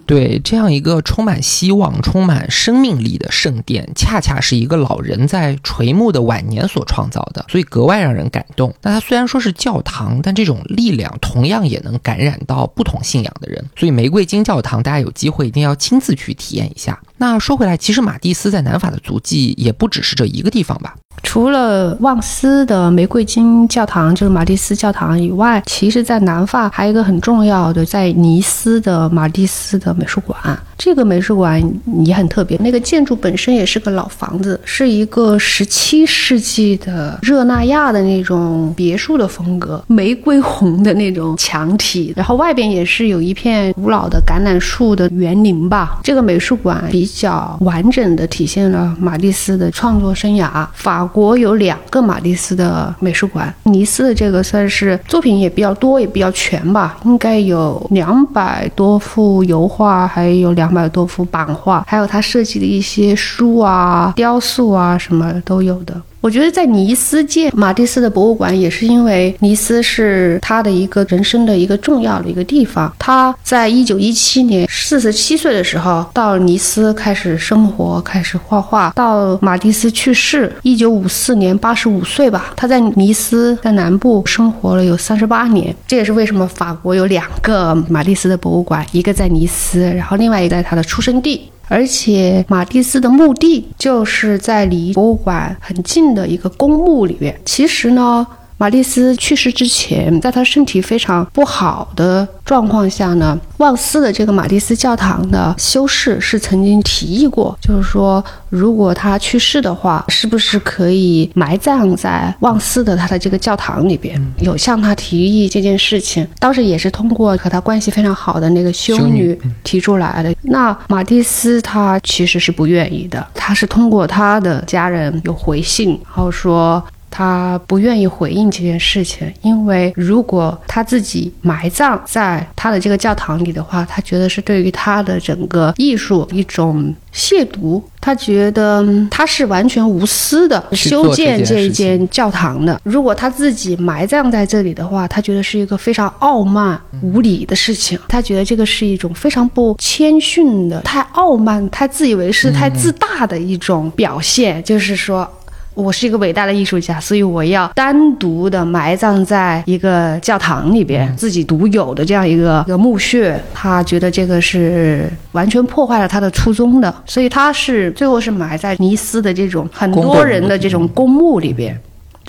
对，这样一个充满希望、充满生命力的圣殿，恰恰是一个老人在垂暮的晚年所创造的，所以格外让人感动。那它虽然说是教堂，但这种力量同样也能感染到不同信仰的人。所以玫瑰金教堂，大家有机会一定要亲自去体验一下。那说回来，其实马蒂斯在南法的足迹也不只是这一个地方吧？除了旺斯的玫瑰金教堂，就是马蒂斯教堂以外，其实，在南法还有一个很重要的，在尼斯的马蒂斯的美术馆。这个美术馆也很特别，那个建筑本身也是个老房子，是一个十七世纪的热那亚的那种别墅的风格，玫瑰红的那种墙体，然后外边也是有一片古老的橄榄树的园林吧。这个美术馆比较完整的体现了马蒂斯的创作生涯。法国有两个马蒂斯的美术馆，尼斯的这个算是作品也比较多，也比较全吧，应该有两百多幅油画，还有两。两百多幅版画，还有他设计的一些书啊、雕塑啊，什么都有的。我觉得在尼斯建马蒂斯的博物馆，也是因为尼斯是他的一个人生的一个重要的一个地方。他在一九一七年四十七岁的时候到尼斯开始生活，开始画画，到马蒂斯去世一九五四年八十五岁吧。他在尼斯在南部生活了有三十八年。这也是为什么法国有两个马蒂斯的博物馆，一个在尼斯，然后另外一个在他的出生地。而且马蒂斯的墓地就是在离博物馆很近的一个公墓里面。其实呢。马蒂斯去世之前，在他身体非常不好的状况下呢，旺斯的这个马蒂斯教堂的修士是曾经提议过，就是说，如果他去世的话，是不是可以埋葬在旺斯的他的这个教堂里边？有向他提议这件事情，当时也是通过和他关系非常好的那个修女提出来的。那马蒂斯他其实是不愿意的，他是通过他的家人有回信，然后说。他不愿意回应这件事情，因为如果他自己埋葬在他的这个教堂里的话，他觉得是对于他的整个艺术一种亵渎。他觉得他是完全无私的修建这一间教堂的。如果他自己埋葬在这里的话，他觉得是一个非常傲慢无礼的事情。他觉得这个是一种非常不谦逊的、太傲慢、太自以为是、太自大的一种表现，就是说。我是一个伟大的艺术家，所以我要单独的埋葬在一个教堂里边，自己独有的这样一个一个墓穴。他觉得这个是完全破坏了他的初衷的，所以他是最后是埋在尼斯的这种很多人的这种公墓里边。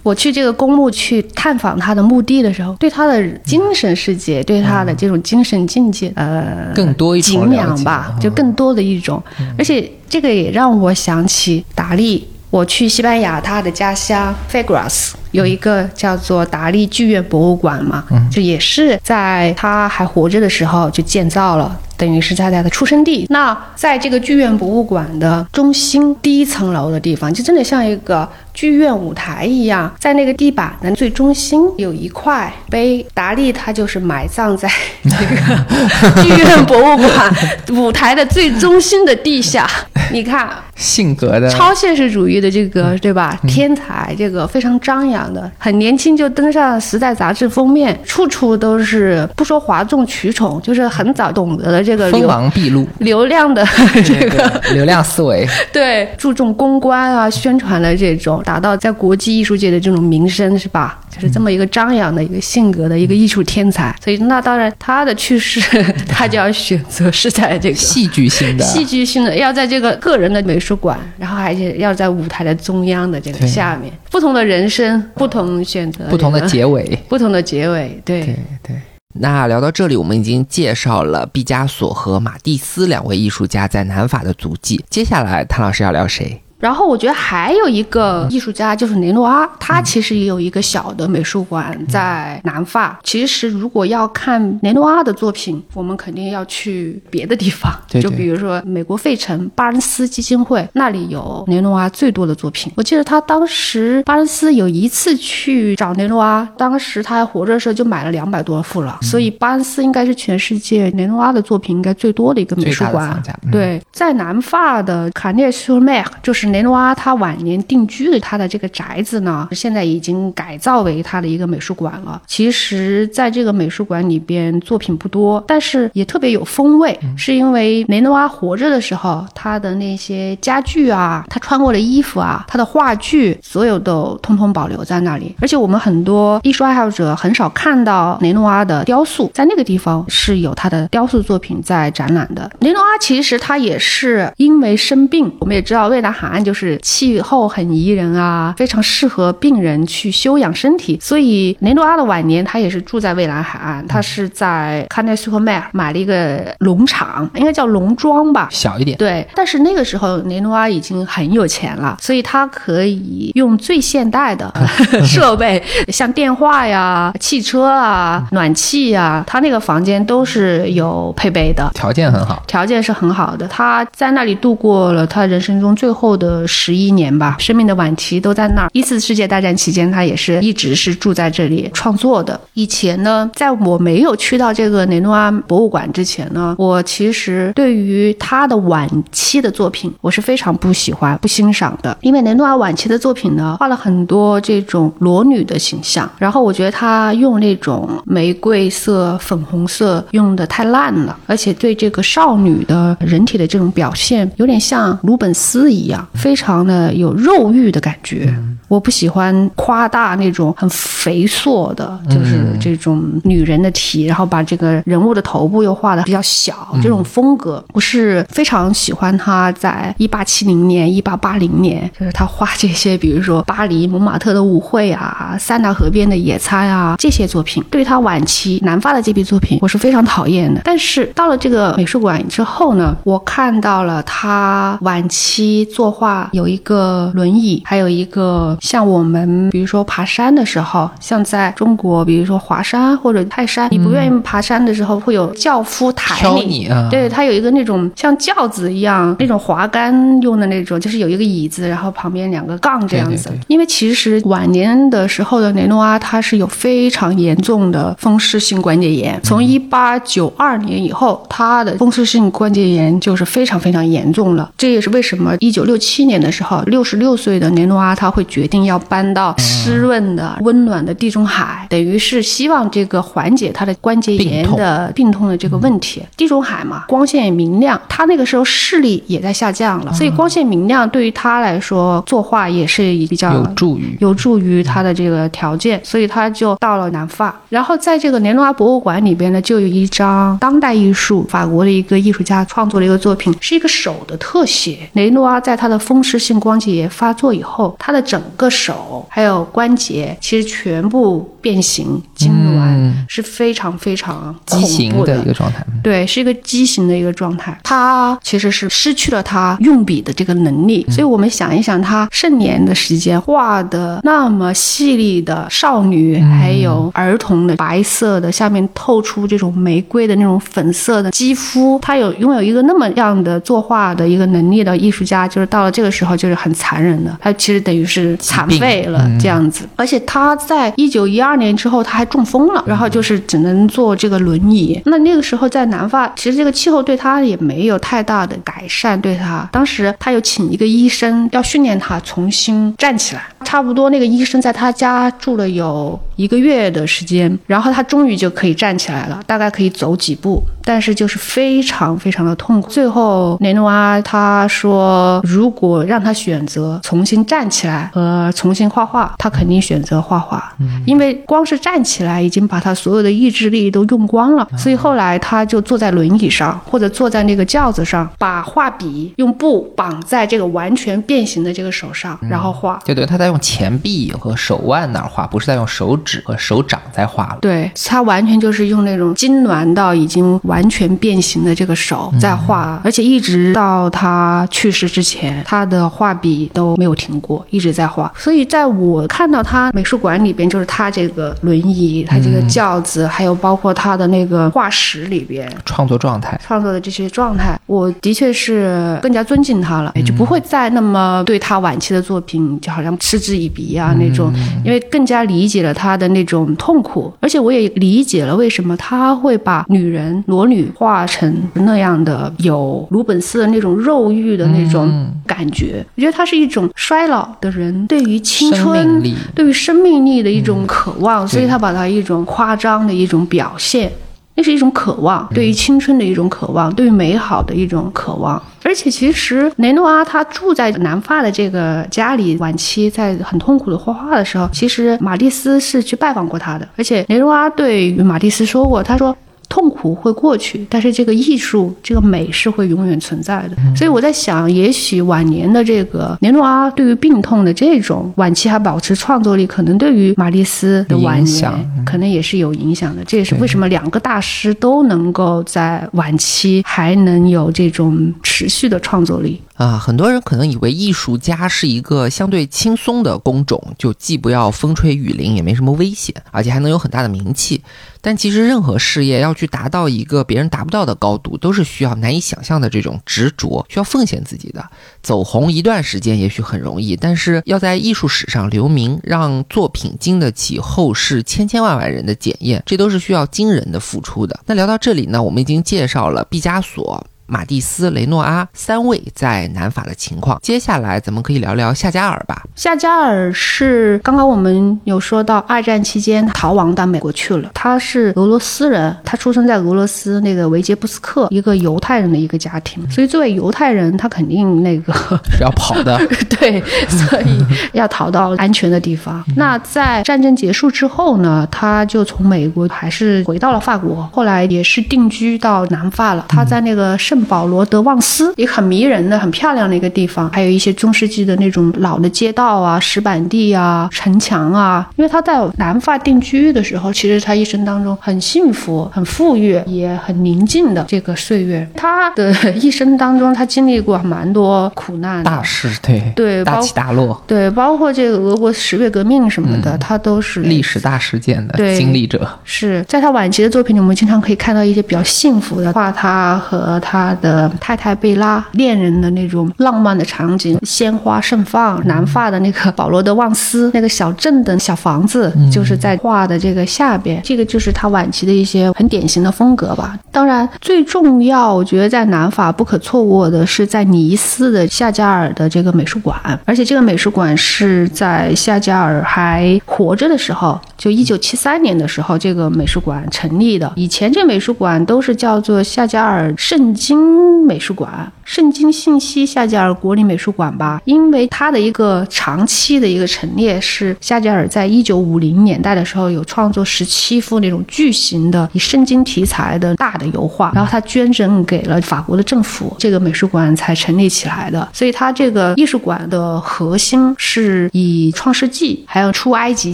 我去这个公墓去探访他的墓地的时候，对他的精神世界，对他的这种精神境界，呃，更多一敬仰吧，就更多的一种。而且这个也让我想起达利。我去西班牙，他的家乡 Figueras 有一个叫做达利剧院博物馆嘛，就也是在他还活着的时候就建造了。等于是在他的出生地。那在这个剧院博物馆的中心第一层楼的地方，就真的像一个剧院舞台一样，在那个地板的最中心有一块碑，达利他就是埋葬在 这个剧院博物馆舞台的最中心的地下。你看，性格的超现实主义的这个对吧？天才，这个非常张扬的，很年轻就登上《时代》杂志封面，处处都是不说哗众取宠，就是很早懂得了。这个锋芒毕露，流量的这个流量思维，对，注重公关啊，宣传的这种，达到在国际艺术界的这种名声，是吧？就是这么一个张扬的一个性格的一个艺术天才。所以，那当然他的去世，他就要选择是在这个戏剧性的、戏剧性的，要在这个个人的美术馆，然后还是要在舞台的中央的这个下面，不同的人生，不同选择，不同的结尾，不同的结尾，对对对。那聊到这里，我们已经介绍了毕加索和马蒂斯两位艺术家在南法的足迹。接下来，谭老师要聊谁？然后我觉得还有一个艺术家就是雷诺阿，他其实也有一个小的美术馆在南法。其实如果要看雷诺阿的作品，我们肯定要去别的地方，就比如说美国费城巴恩斯基金会，那里有雷诺阿最多的作品。我记得他当时巴恩斯有一次去找雷诺阿，当时他还活着的时候就买了两百多幅了，所以巴恩斯应该是全世界雷诺阿的作品应该最多的一个美术馆。对，在南法的卡涅苏麦就是。雷诺阿他晚年定居的他的这个宅子呢，现在已经改造为他的一个美术馆了。其实，在这个美术馆里边，作品不多，但是也特别有风味，是因为雷诺阿活着的时候，他的那些家具啊，他穿过的衣服啊，他的话剧，所有都通通保留在那里。而且，我们很多艺术爱好者很少看到雷诺阿的雕塑，在那个地方是有他的雕塑作品在展览的。雷诺阿其实他也是因为生病，我们也知道蔚蓝海岸。就是气候很宜人啊，非常适合病人去休养身体。所以雷诺阿的晚年，他也是住在蔚蓝海岸，他是在康奈斯科迈尔买了一个农场，应该叫农庄吧，小一点。对，但是那个时候雷诺阿已经很有钱了，所以他可以用最现代的 设备，像电话呀、汽车啊、暖气呀，他那个房间都是有配备的，条件很好，条件是很好的。他在那里度过了他人生中最后的。呃，十一年吧，生命的晚期都在那儿。一次世界大战期间，他也是一直是住在这里创作的。以前呢，在我没有去到这个雷诺阿博物馆之前呢，我其实对于他的晚期的作品，我是非常不喜欢、不欣赏的。因为雷诺阿晚期的作品呢，画了很多这种裸女的形象，然后我觉得他用那种玫瑰色、粉红色用的太烂了，而且对这个少女的人体的这种表现，有点像鲁本斯一样。非常的有肉欲的感觉，我不喜欢夸大那种很肥硕的，就是这种女人的体，然后把这个人物的头部又画的比较小，这种风格我是非常喜欢他在一八七零年、一八八零年，就是他画这些，比如说巴黎蒙马特的舞会啊、塞纳河边的野餐啊这些作品。对他晚期南发的这批作品，我是非常讨厌的。但是到了这个美术馆之后呢，我看到了他晚期作画。有一个轮椅，还有一个像我们，比如说爬山的时候，像在中国，比如说华山或者泰山，你不愿意爬山的时候，会有轿夫抬你。啊对，它有一个那种像轿子一样，那种滑杆用的那种，就是有一个椅子，然后旁边两个杠这样子。因为其实晚年的时候的雷诺阿，他是有非常严重的风湿性关节炎。从一八九二年以后，他的风湿性关节炎就是非常非常严重了。这也是为什么一九六七。年的时候，六十六岁的雷诺阿他会决定要搬到湿润的、温暖的地中海，等于是希望这个缓解他的关节炎的病痛的这个问题。地中海嘛，光线明亮，他那个时候视力也在下降了，所以光线明亮对于他来说作画也是比较有助于有助于他的这个条件，所以他就到了南法。然后在这个雷诺阿博物馆里边呢，就有一张当代艺术，法国的一个艺术家创作的一个作品，是一个手的特写。雷诺阿在他的风。湿性关节炎发作以后，他的整个手还有关节，其实全部变形痉挛，嗯是非常非常畸形恐怖的一个状态。对，是一个畸形的一个状态。他其实是失去了他用笔的这个能力，所以我们想一想，他盛年的时间画的那么细腻的少女，还有儿童的白色的，下面透出这种玫瑰的那种粉色的肌肤，他有拥有一个那么样的作画的一个能力的艺术家，就是到了这个时候就是很残忍的，他其实等于是残废了这样子。而且他在一九一二年之后他还中风了，然后就是只能坐这个轮椅。那那个时候在南法，其实这个气候对他也没有太大的改善，对他当时他有请一个医生要训练他重新站起来，差不多那个医生在他家住了有一个月的时间，然后他终于就可以站起来了，大概可以走几步，但是就是非常非常的痛苦。最后雷诺阿他说，如果让他选择重新站起来和重新画画，他肯定选择画画，因为光是站起来已经把他所有的意志力都用光了，所以后来他就坐在轮椅上或者坐在那个轿子上，把画笔用布绑在这个完全变形的这个手上，然后画。就等于他在用前臂和手腕那儿画，不是在用手指和手掌在画了。对他完全就是用那种痉挛到已经完全变形的这个手在画，而且一直到他去世之前，他的画笔都没有停过，一直在画。所以在我看到他美术馆里边，就是他这个轮椅、他这个轿子，还有包括他的那个画室里边。创作状态，创作的这些状态，我的确是更加尊敬他了，也就不会再那么对他晚期的作品就好像嗤之以鼻啊那种，因为更加理解了他的那种痛苦，而且我也理解了为什么他会把女人裸女化成那样的有鲁本斯的那种肉欲的那种感觉。我觉得它是一种衰老的人对于青春对于生命力的一种渴望，所以他把它一种夸张的一种表现。那是一种渴望，对于青春的一种渴望，对于美好的一种渴望。而且，其实雷诺阿他住在南法的这个家里，晚期在很痛苦的画画的时候，其实马蒂斯是去拜访过他的。而且雷诺阿对于马蒂斯说过，他说。痛苦会过去，但是这个艺术、这个美是会永远存在的。所以我在想，也许晚年的这个年诺阿对于病痛的这种晚期还保持创作力，可能对于玛丽斯的晚年可能也是有影响的。这也是为什么两个大师都能够在晚期还能有这种持续的创作力。啊，很多人可能以为艺术家是一个相对轻松的工种，就既不要风吹雨淋，也没什么危险，而且还能有很大的名气。但其实任何事业要去达到一个别人达不到的高度，都是需要难以想象的这种执着，需要奉献自己的。走红一段时间也许很容易，但是要在艺术史上留名，让作品经得起后世千千万万人的检验，这都是需要惊人的付出的。那聊到这里呢，我们已经介绍了毕加索。马蒂斯、雷诺阿三位在南法的情况，接下来咱们可以聊聊夏加尔吧。夏加尔是刚刚我们有说到，二战期间逃亡到美国去了。他是俄罗斯人，他出生在俄罗斯那个维杰布斯克，一个犹太人的一个家庭。所以作为犹太人，他肯定那个是 要跑的。对，所以要逃到安全的地方。那在战争结束之后呢，他就从美国还是回到了法国，后来也是定居到南法了。他在那个圣保罗德旺斯，一个很迷人的、很漂亮的一个地方，还有一些中世纪的那种老的街道啊、石板地啊、城墙啊。因为他在南法定居的时候，其实他一生当中很幸福、很富裕，也很宁静的这个岁月。他的 一生当中，他经历过蛮多苦难大事，对对大起大落，对，包括这个俄国十月革命什么的，他都是历史大事件的对经历者。是在他晚期的作品里，我们经常可以看到一些比较幸福的画，他和他的太太贝拉恋人的那种浪漫的场景，鲜花盛放，南法的那个保罗德旺斯 那个小镇的小房子，就是在画的这个下边，这个就是他晚期的一些很典型的风格吧。当然，最重要，我觉得在南法不可错过的是在尼斯的夏加尔的这个美术馆，而且这个美术馆是在夏加尔还活着的时候，就一九七三年的时候，这个美术馆成立的。以前这美术馆都是叫做夏加尔圣经经美术馆、圣经信息夏加尔国立美术馆吧，因为它的一个长期的一个陈列是夏加尔在一九五零年代的时候有创作十七幅那种巨型的以圣经题材的大的油画，然后他捐赠给了法国的政府，这个美术馆才成立起来的。所以它这个艺术馆的核心是以创世纪还有出埃及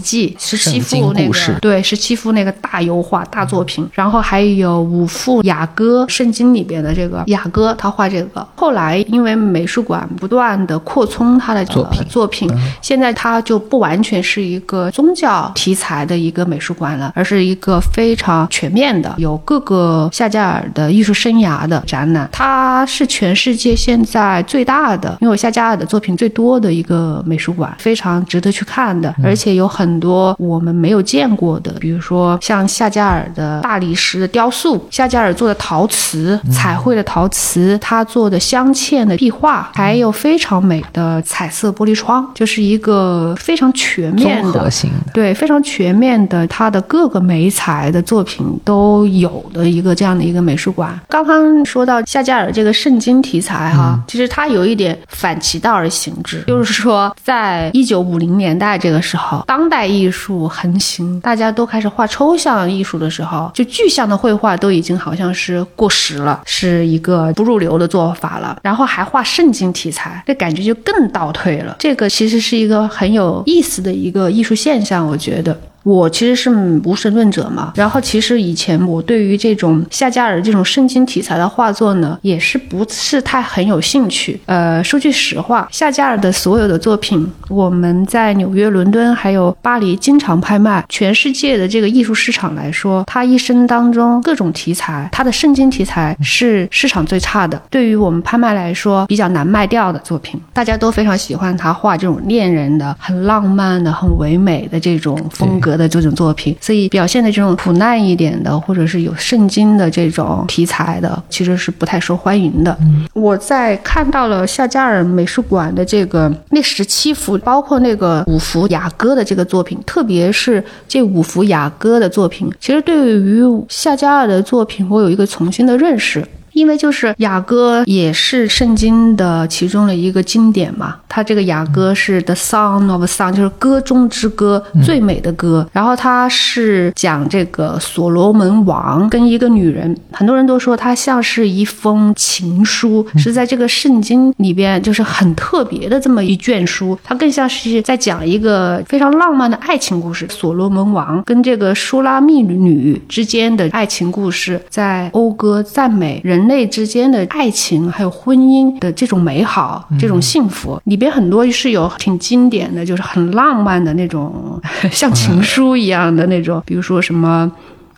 记十七幅那个对十七幅那个大油画大作品，然后还有五幅雅歌圣经里边的这个雅歌，他画这个。后来因为美术馆不断的扩充他的作品呃作品，现在他就不完全是一个宗教题材的一个美术馆了，而是一个非常全面的，有各个夏加尔的艺术生涯的展览。它是全世界现在最大的，因为夏加尔的作品最多的一个美术馆，非常值得去看的，而且有很多我们没有见过的，比如说像夏加尔的大理石的雕塑，夏加尔做的陶瓷、彩绘的陶瓷，他做的镶嵌的壁画，还有非常美的彩色玻璃窗，就是一个非常全面的。对，非常全面的，它的各个美材的作品都有的一个这样的一个美术馆。刚刚说到夏加尔这个圣经题材哈，其实它有一点反其道而行之，就是说，在一九五零年代这个时候，当代艺术横行，大家都开始画抽象艺术的时候，就具象的绘画都已经好像是过时了，是一个不入流的做法了。然后还画圣经题材，这感觉就更倒退了。这个其实是一个很有意思的一个艺术现象，我觉得。我其实是无神论者嘛，然后其实以前我对于这种夏加尔这种圣经题材的画作呢，也是不是太很有兴趣。呃，说句实话，夏加尔的所有的作品，我们在纽约、伦敦还有巴黎经常拍卖。全世界的这个艺术市场来说，他一生当中各种题材，他的圣经题材是市场最差的。对于我们拍卖来说，比较难卖掉的作品，大家都非常喜欢他画这种恋人的、很浪漫的、很唯美的这种风格。的这种作品，所以表现的这种苦难一点的，或者是有圣经的这种题材的，其实是不太受欢迎的。我在看到了夏加尔美术馆的这个那十七幅，包括那个五幅雅歌的这个作品，特别是这五幅雅歌的作品，其实对于夏加尔的作品，我有一个重新的认识。因为就是雅歌也是圣经的其中的一个经典嘛，它这个雅歌是 The Song of Song，就是歌中之歌，最美的歌。然后它是讲这个所罗门王跟一个女人，很多人都说它像是一封情书，是在这个圣经里边就是很特别的这么一卷书，它更像是在讲一个非常浪漫的爱情故事。所罗门王跟这个舒拉密女之间的爱情故事，在讴歌赞美人。人类之间的爱情，还有婚姻的这种美好、这种幸福，里边很多是有挺经典的，就是很浪漫的那种，像情书一样的那种，比如说什么。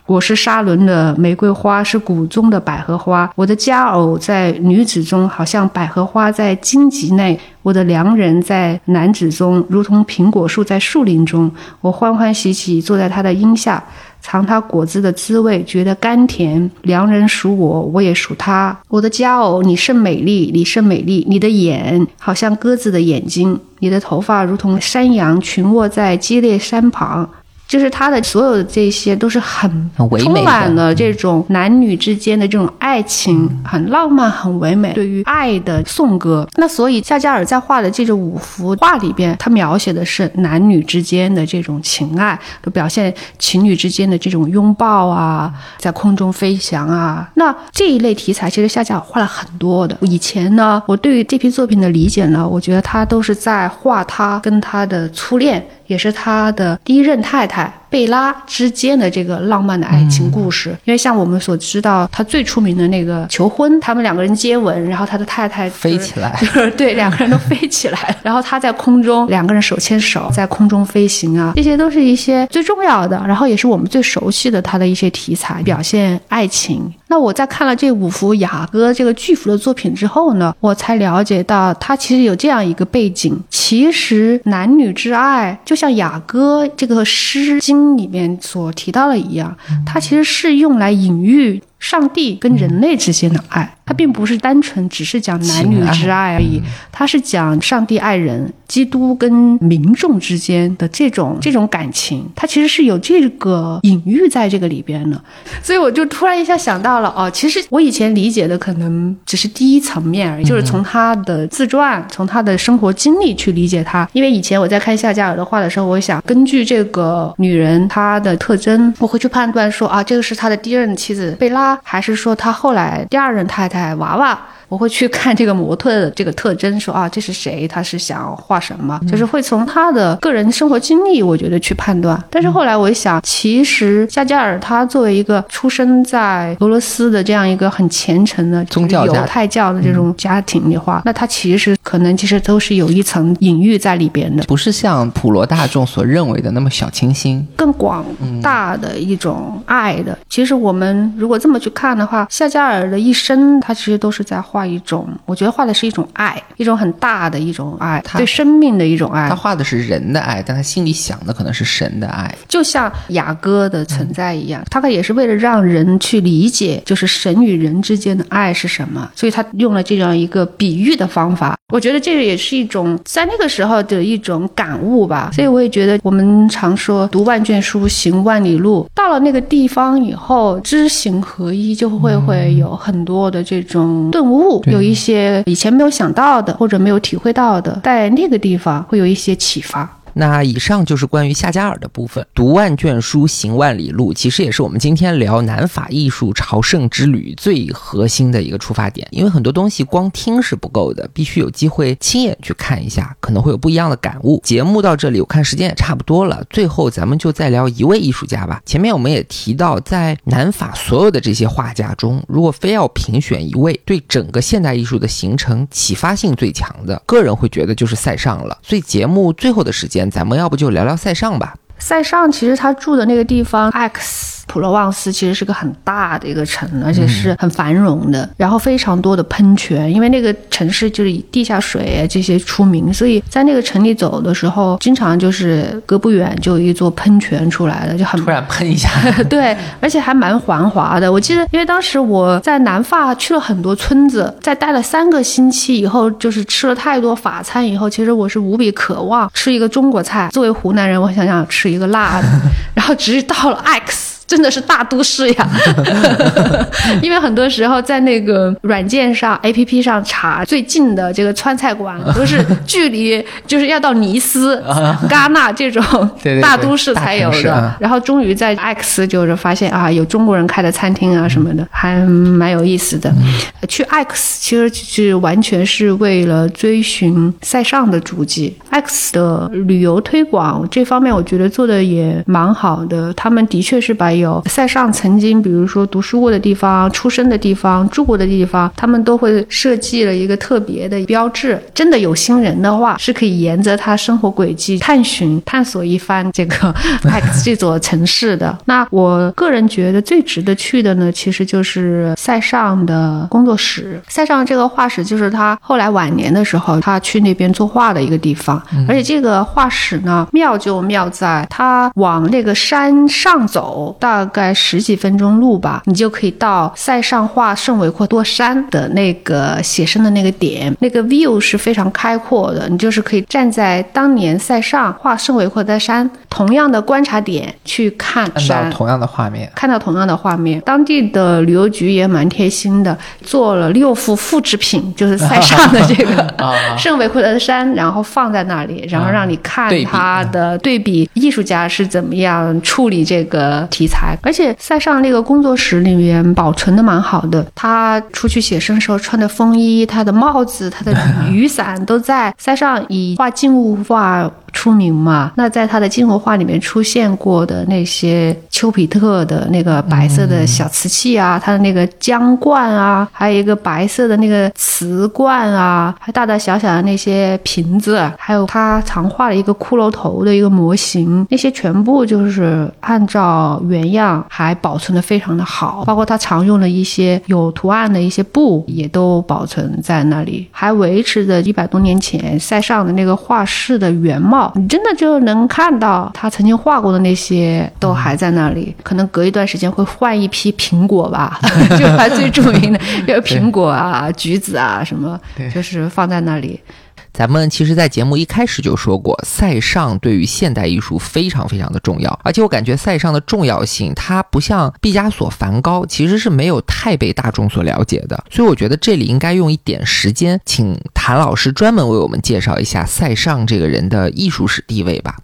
我是沙伦的玫瑰花，是谷中的百合花。我的佳偶在女子中，好像百合花在荆棘内；我的良人在男子中，如同苹果树在树林中。我欢欢喜喜坐在他的荫下，尝他果子的滋味，觉得甘甜。良人属我，我也属他。我的佳偶，你甚美丽，你甚美丽。你的眼好像鸽子的眼睛，你的头发如同山羊群卧在激烈山旁。就是他的所有的这些都是很充满了这种男女之间的这种爱情，很浪漫、很唯美，对于爱的颂歌。那所以夏加尔在画的这种五幅画里边，他描写的是男女之间的这种情爱，都表现情侣之间的这种拥抱啊，在空中飞翔啊。那这一类题材，其实夏加尔画了很多的。以前呢，我对于这批作品的理解呢，我觉得他都是在画他跟他的初恋。也是他的第一任太太贝拉之间的这个浪漫的爱情故事。因为像我们所知道，他最出名的那个求婚，他们两个人接吻，然后他的太太就是飞起来就是 对，两个人都飞起来，然后他在空中，两个人手牵手在空中飞行啊，这些都是一些最重要的，然后也是我们最熟悉的他的一些题材，表现爱情。那我在看了这五幅雅歌这个巨幅的作品之后呢，我才了解到他其实有这样一个背景，其实男女之爱就像雅歌这个《诗经》里面所提到的一样，它其实是用来隐喻上帝跟人类之间的爱。它并不是单纯只是讲男女之爱而已，它是讲上帝爱人、基督跟民众之间的这种这种感情，它其实是有这个隐喻在这个里边的。所以我就突然一下想到了，哦，其实我以前理解的可能只是第一层面而已，就是从他的自传、从他的生活经历去理解他。因为以前我在看夏加尔的画的时候，我想根据这个女人她的特征，我会去判断说啊，这个是他的第一任妻子贝拉，还是说他后来第二任太太娃娃。我会去看这个模特的这个特征，说啊，这是谁？他是想画什么？就是会从他的个人生活经历，我觉得去判断。但是后来我一想，其实夏加尔他作为一个出生在俄罗斯的这样一个很虔诚的宗教犹太教的这种家庭的话，那他其实可能其实都是有一层隐喻在里边的，不是像普罗大众所认为的那么小清新，更广大的一种爱的。其实我们如果这么去看的话，夏加尔的一生，他其实都是在画。一种，我觉得画的是一种爱，一种很大的一种爱，对生命的一种爱。他画的是人的爱，但他心里想的可能是神的爱，就像雅歌的存在一样，他也是为了让人去理解，就是神与人之间的爱是什么，所以他用了这样一个比喻的方法。我觉得这个也是一种在那个时候的一种感悟吧。所以我也觉得，我们常说读万卷书，行万里路，到了那个地方以后，知行合一，就会会有很多的这种顿悟。有一些以前没有想到的，或者没有体会到的，在那个地方会有一些启发。那以上就是关于夏加尔的部分。读万卷书，行万里路，其实也是我们今天聊南法艺术朝圣之旅最核心的一个出发点。因为很多东西光听是不够的，必须有机会亲眼去看一下，可能会有不一样的感悟。节目到这里，我看时间也差不多了，最后咱们就再聊一位艺术家吧。前面我们也提到，在南法所有的这些画家中，如果非要评选一位对整个现代艺术的形成启发性最强的，个人会觉得就是塞尚了。所以节目最后的时间。咱们要不就聊聊塞尚吧。塞尚其实他住的那个地方，X。普罗旺斯其实是个很大的一个城，而且是很繁荣的，然后非常多的喷泉，因为那个城市就是以地下水这些出名，所以在那个城里走的时候，经常就是隔不远就有一座喷泉出来了，就很突然喷一下，对，而且还蛮繁华的。我记得，因为当时我在南法去了很多村子，在待了三个星期以后，就是吃了太多法餐以后，其实我是无比渴望吃一个中国菜。作为湖南人，我想想吃一个辣的，然后直到了 X。真的是大都市呀，因为很多时候在那个软件上、A P P 上查最近的这个川菜馆，都是距离就是要到尼斯、戛纳这种大都市才有的。然后终于在 X 就是发现啊，有中国人开的餐厅啊什么的，还蛮有意思的。去 X 其实是完全是为了追寻塞尚的足迹。X 的旅游推广这方面，我觉得做的也蛮好的。他们的确是把有塞尚曾经，比如说读书过的地方、出生的地方、住过的地方，他们都会设计了一个特别的标志。真的有心人的话，是可以沿着他生活轨迹探寻、探索一番 这个 X 这座城市的。那我个人觉得最值得去的呢，其实就是塞尚的工作室。塞尚这个画室就是他后来晚年的时候，他去那边作画的一个地方。而且这个画室呢，妙就妙在他往那个山上走。大概十几分钟路吧，你就可以到塞上画圣维克多山的那个写生的那个点，那个 view 是非常开阔的。你就是可以站在当年塞上画圣维克多山同样的观察点去看山，同样的画面，看到同样的画面。当地的旅游局也蛮贴心的，做了六幅复制品，就是塞上的这个 圣维克多山，然后放在那里，然后让你看他的对比，艺术家是怎么样处理这个题材。而且塞尚那个工作室里面保存的蛮好的，他出去写生时候穿的风衣、他的帽子、他的雨伞都在。塞尚以画静物画。出名嘛？那在他的金文画里面出现过的那些丘比特的那个白色的小瓷器啊，他的那个浆罐啊，还有一个白色的那个瓷罐啊，还大大小小的那些瓶子，还有他常画的一个骷髅头的一个模型，那些全部就是按照原样还保存的非常的好，包括他常用的一些有图案的一些布也都保存在那里，还维持着一百多年前塞尚的那个画室的原貌。貌，你真的就能看到他曾经画过的那些都还在那里。可能隔一段时间会换一批苹果吧，就还最著名的，比如苹果啊、橘子啊什么，就是放在那里。咱们其实，在节目一开始就说过，塞尚对于现代艺术非常非常的重要，而且我感觉塞尚的重要性，它不像毕加索、梵高，其实是没有太被大众所了解的。所以我觉得这里应该用一点时间，请谭老师专门为我们介绍一下塞尚这个人的艺术史地位吧。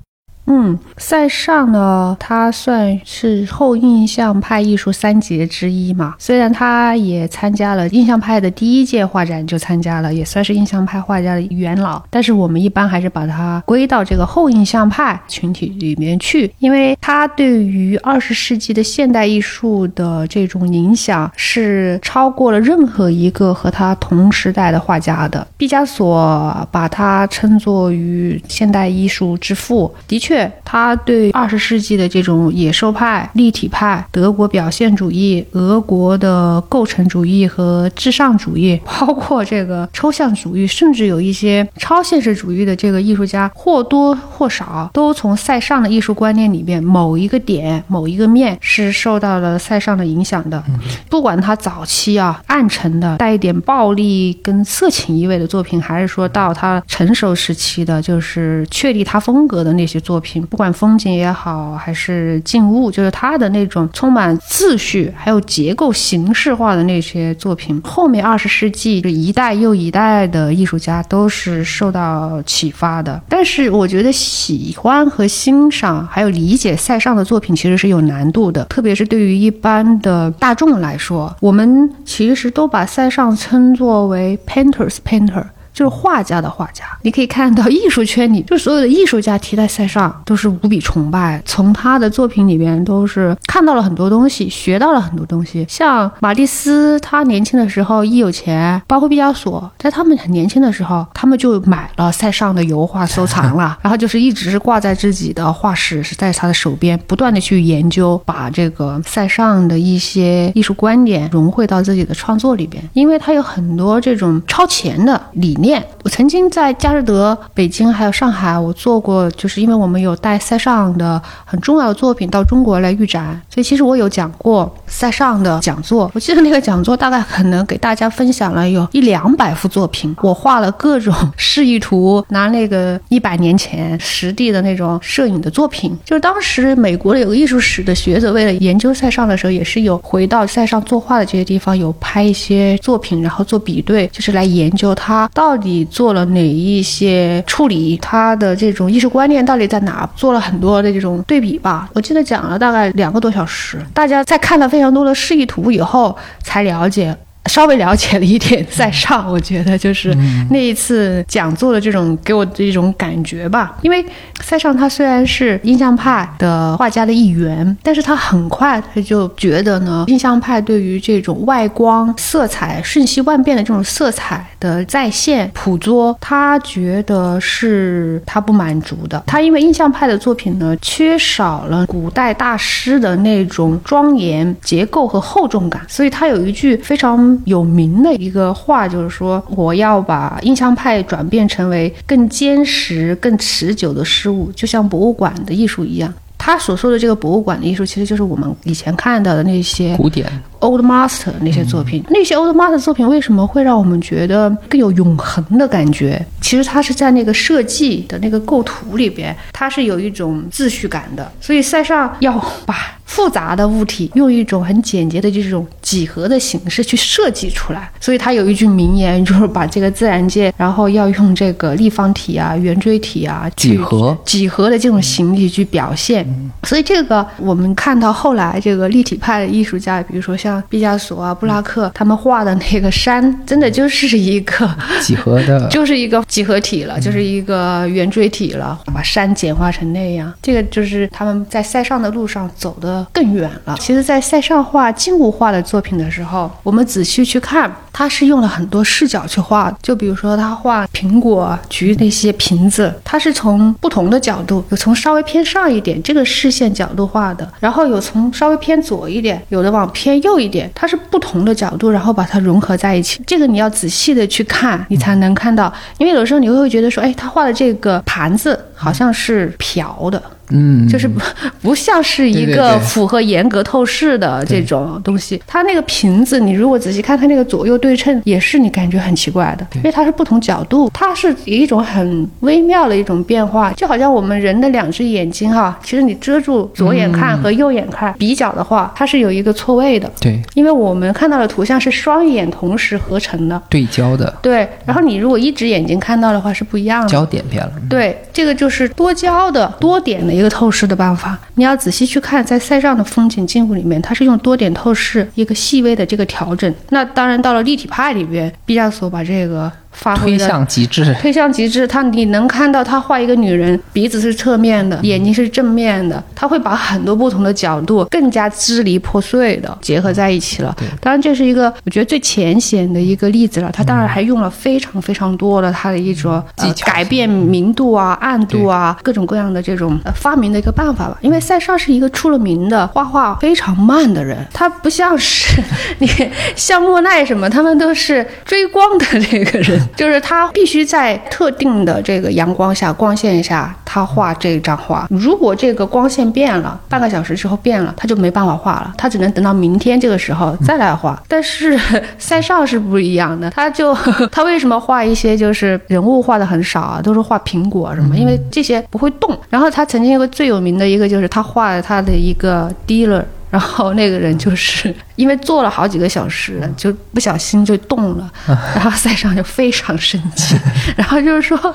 嗯，塞尚呢，他算是后印象派艺术三杰之一嘛。虽然他也参加了印象派的第一届画展，就参加了，也算是印象派画家的元老。但是我们一般还是把他归到这个后印象派群体里面去，因为他对于二十世纪的现代艺术的这种影响是超过了任何一个和他同时代的画家的。毕加索把他称作于现代艺术之父，的确。他对二十世纪的这种野兽派、立体派、德国表现主义、俄国的构成主义和至上主义，包括这个抽象主义，甚至有一些超现实主义的这个艺术家，或多或少都从塞尚的艺术观念里面某一个点、某一个面是受到了塞尚的影响的。不管他早期啊暗沉的带一点暴力跟色情意味的作品，还是说到他成熟时期的，就是确立他风格的那些作作品。不管风景也好，还是静物，就是他的那种充满秩序，还有结构形式化的那些作品。后面二十世纪，这一代又一代的艺术家都是受到启发的。但是，我觉得喜欢和欣赏，还有理解塞尚的作品，其实是有难度的。特别是对于一般的大众来说，我们其实都把塞尚称作为 painters painter。就是画家的画家，你可以看到艺术圈里，就所有的艺术家提到塞尚都是无比崇拜，从他的作品里边都是看到了很多东西，学到了很多东西。像马蒂斯，他年轻的时候一有钱，包括毕加索，在他们很年轻的时候，他们就买了塞尚的油画收藏了，然后就是一直是挂在自己的画室，是在他的手边，不断的去研究，把这个塞尚的一些艺术观点融汇到自己的创作里边，因为他有很多这种超前的理念。我曾经在佳士得、北京还有上海，我做过，就是因为我们有带塞尚的很重要的作品到中国来预展，所以其实我有讲过塞尚的讲座。我记得那个讲座大概可能给大家分享了有一两百幅作品，我画了各种 示意图，拿那个一百年前实地的那种摄影的作品。就是当时美国的有个艺术史的学者，为了研究塞尚的时候，也是有回到塞尚作画的这些地方，有拍一些作品，然后做比对，就是来研究他到。底做了哪一些处理？他的这种艺术观念到底在哪？做了很多的这种对比吧。我记得讲了大概两个多小时，大家在看了非常多的示意图以后，才了解。稍微了解了一点塞尚，我觉得就是那一次讲座的这种给我的一种感觉吧。因为塞尚他虽然是印象派的画家的一员，但是他很快他就觉得呢，印象派对于这种外光、色彩瞬息万变的这种色彩的再现、捕捉，他觉得是他不满足的。他因为印象派的作品呢，缺少了古代大师的那种庄严结构和厚重感，所以他有一句非常。有名的一个话就是说，我要把印象派转变成为更坚实、更持久的事物，就像博物馆的艺术一样。他所说的这个博物馆的艺术，其实就是我们以前看到的那些古典。Old Master 那些作品，那些 Old Master 作品为什么会让我们觉得更有永恒的感觉？其实它是在那个设计的那个构图里边，它是有一种秩序感的。所以塞尚要把复杂的物体用一种很简洁的这种几何的形式去设计出来。所以他有一句名言，就是把这个自然界，然后要用这个立方体啊、圆锥体啊、几何、几何的这种形体去表现。所以这个我们看到后来这个立体派的艺术家，比如说像。毕加索啊、布拉克他们画的那个山，真的就是一个几何的，就是一个几何体了，就是一个圆锥体了，把山简化成那样。这个就是他们在塞上的路上走的更远了。其实，在塞尚画静物画的作品的时候，我们仔细去看，他是用了很多视角去画。就比如说，他画苹果、橘那些瓶子，他是从不同的角度，有从稍微偏上一点这个视线角度画的，然后有从稍微偏左一点，有的往偏右一点，它是不同的角度，然后把它融合在一起。这个你要仔细的去看，你才能看到。因为有时候你会觉得说，哎，他画的这个盘子好像是瓢的。嗯，就是不 不像是一个符合严格透视的这种东西。它那个瓶子，你如果仔细看它那个左右对称，也是你感觉很奇怪的，因为它是不同角度，它是一种很微妙的一种变化，就好像我们人的两只眼睛哈，其实你遮住左眼看和右眼看比较的话，它是有一个错位的。对，因为我们看到的图像是双眼同时合成的，对焦的。对，然后你如果一只眼睛看到的话是不一样的，焦点变了。对，这个就是多焦的多点的。一个透视的办法，你要仔细去看，在塞上的风景静物里面，它是用多点透视一个细微的这个调整。那当然到了立体派里边，毕加索把这个。发挥推向极致，推向极致。他你能看到他画一个女人，鼻子是侧面的，眼睛是正面的，他会把很多不同的角度更加支离破碎的结合在一起了。当然这是一个我觉得最浅显的一个例子了。他当然还用了非常非常多的他的一种技巧，改变明度啊、暗度啊，各种各样的这种呃发明的一个办法吧。因为塞尚是一个出了名的画画非常慢的人，他不像是 你像莫奈什么，他们都是追光的这个人。就是他必须在特定的这个阳光下、光线下，他画这张画。如果这个光线变了，半个小时之后变了，他就没办法画了，他只能等到明天这个时候再来画。但是塞尚是不一样的，他就他为什么画一些就是人物画的很少啊，都是画苹果什么？因为这些不会动。然后他曾经有个最有名的一个就是他画了他的一个 dealer。然后那个人就是因为坐了好几个小时，就不小心就动了，然后塞尚就非常生气，然后就是说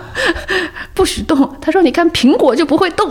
不许动。他说：“你看苹果就不会动，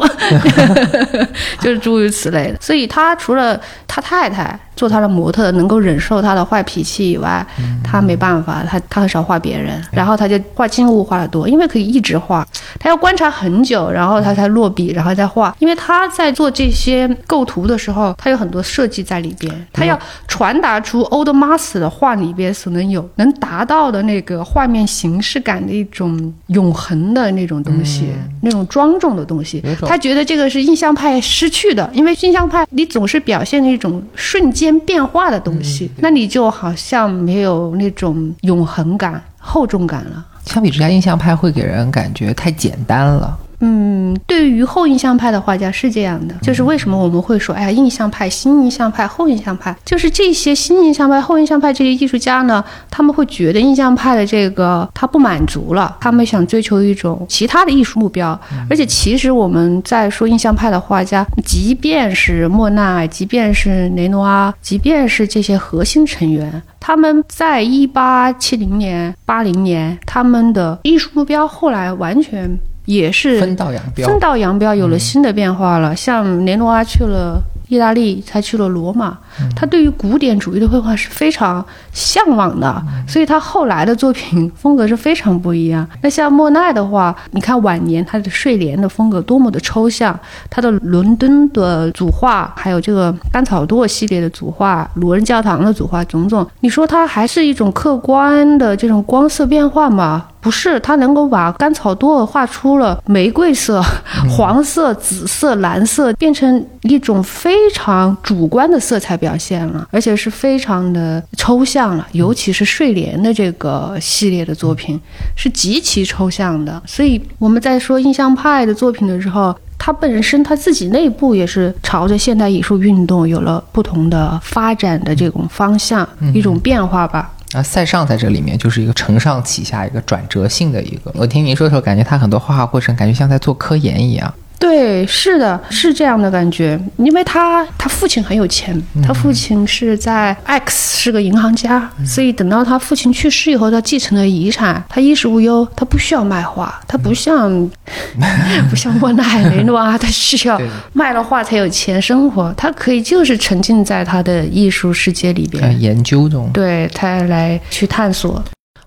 就是诸如此类的。”所以他除了他太太。做他的模特能够忍受他的坏脾气以外，他没办法，他他很少画别人，然后他就画静物画的多，因为可以一直画，他要观察很久，然后他才落笔，然后再画。因为他在做这些构图的时候，他有很多设计在里边，他要传达出 Old Master 的画里边所能有能达到的那个画面形式感的一种永恒的那种东西，那种庄重的东西。他觉得这个是印象派失去的，因为印象派你总是表现一种瞬间。间变化的东西，那你就好像没有那种永恒感、厚重感了。相比之下，印象派会给人感觉太简单了。嗯，对于后印象派的画家是这样的，就是为什么我们会说，哎呀，印象派、新印象派、后印象派，就是这些新印象派、后印象派这些艺术家呢，他们会觉得印象派的这个他不满足了，他们想追求一种其他的艺术目标。而且，其实我们在说印象派的画家，即便是莫奈，即便是雷诺阿，即便是这些核心成员，他们在一八七零年、八零年，他们的艺术目标后来完全。也是分道扬镳，分道扬镳有了新的变化了。像雷诺阿去了意大利，才去了罗马，他对于古典主义的绘画是非常向往的，所以他后来的作品风格是非常不一样。那像莫奈的话，你看晚年他的睡莲的风格多么的抽象，他的伦敦的组画，还有这个甘草垛系列的组画，鲁恩教堂的组画，种种，你说它还是一种客观的这种光色变化吗？不是，他能够把甘草垛画出了玫瑰色、黄色、紫色、蓝色，变成一种非常主观的色彩表现了，而且是非常的抽象了。尤其是睡莲的这个系列的作品是极其抽象的。所以我们在说印象派的作品的时候，它本身它自己内部也是朝着现代艺术运动有了不同的发展的这种方向，一种变化吧。啊，塞尚在这里面就是一个承上启下、一个转折性的一个。我听您说的时候，感觉他很多画画过程，感觉像在做科研一样。对，是的，是这样的感觉，因为他他父亲很有钱，他父亲是在 X 是个银行家，所以等到他父亲去世以后，他继承了遗产，他衣食无忧，他不需要卖画，他不像 不像莫奈雷诺啊，他需要卖了画才有钱生活，他可以就是沉浸在他的艺术世界里边。研究中，对他来去探索。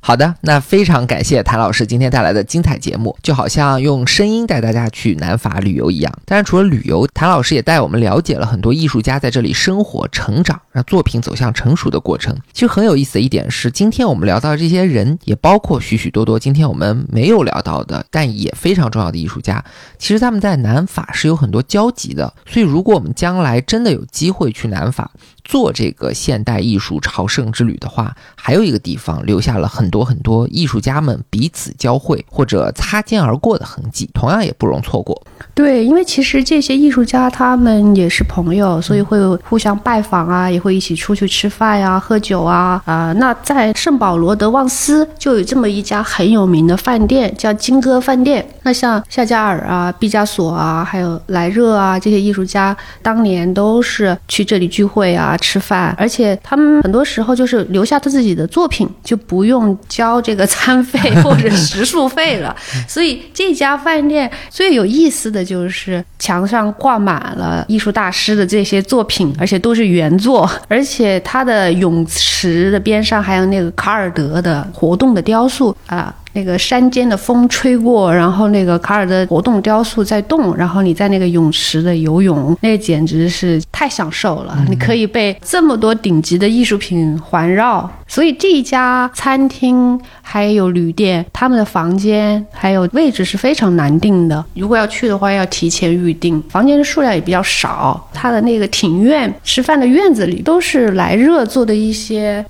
好的，那非常感谢谭老师今天带来的精彩节目，就好像用声音带大家去南法旅游一样。当然，除了旅游，谭老师也带我们了解了很多艺术家在这里生活、成长，让作品走向成熟的过程。其实很有意思的一点是，今天我们聊到的这些人，也包括许许多多今天我们没有聊到的，但也非常重要的艺术家。其实他们在南法是有很多交集的。所以，如果我们将来真的有机会去南法，做这个现代艺术朝圣之旅的话，还有一个地方留下了很多很多艺术家们彼此交汇或者擦肩而过的痕迹，同样也不容错过。对，因为其实这些艺术家他们也是朋友，所以会互相拜访啊，也会一起出去吃饭呀、喝酒啊啊。那在圣保罗德旺斯就有这么一家很有名的饭店，叫金戈饭店。那像夏加尔啊、毕加索啊，还有莱热啊这些艺术家，当年都是去这里聚会啊。吃饭，而且他们很多时候就是留下他自己的作品，就不用交这个餐费 或者食宿费了。所以这家饭店最有意思的就是墙上挂满了艺术大师的这些作品，而且都是原作。而且它的泳池的边上还有那个卡尔德的活动的雕塑啊。那个山间的风吹过，然后那个卡尔的活动雕塑在动，然后你在那个泳池的游泳，那简直是太享受了。你可以被这么多顶级的艺术品环绕，所以这一家餐厅还有旅店，他们的房间还有位置是非常难订的。如果要去的话，要提前预定。房间的数量也比较少。它的那个庭院，吃饭的院子里都是来热做的一些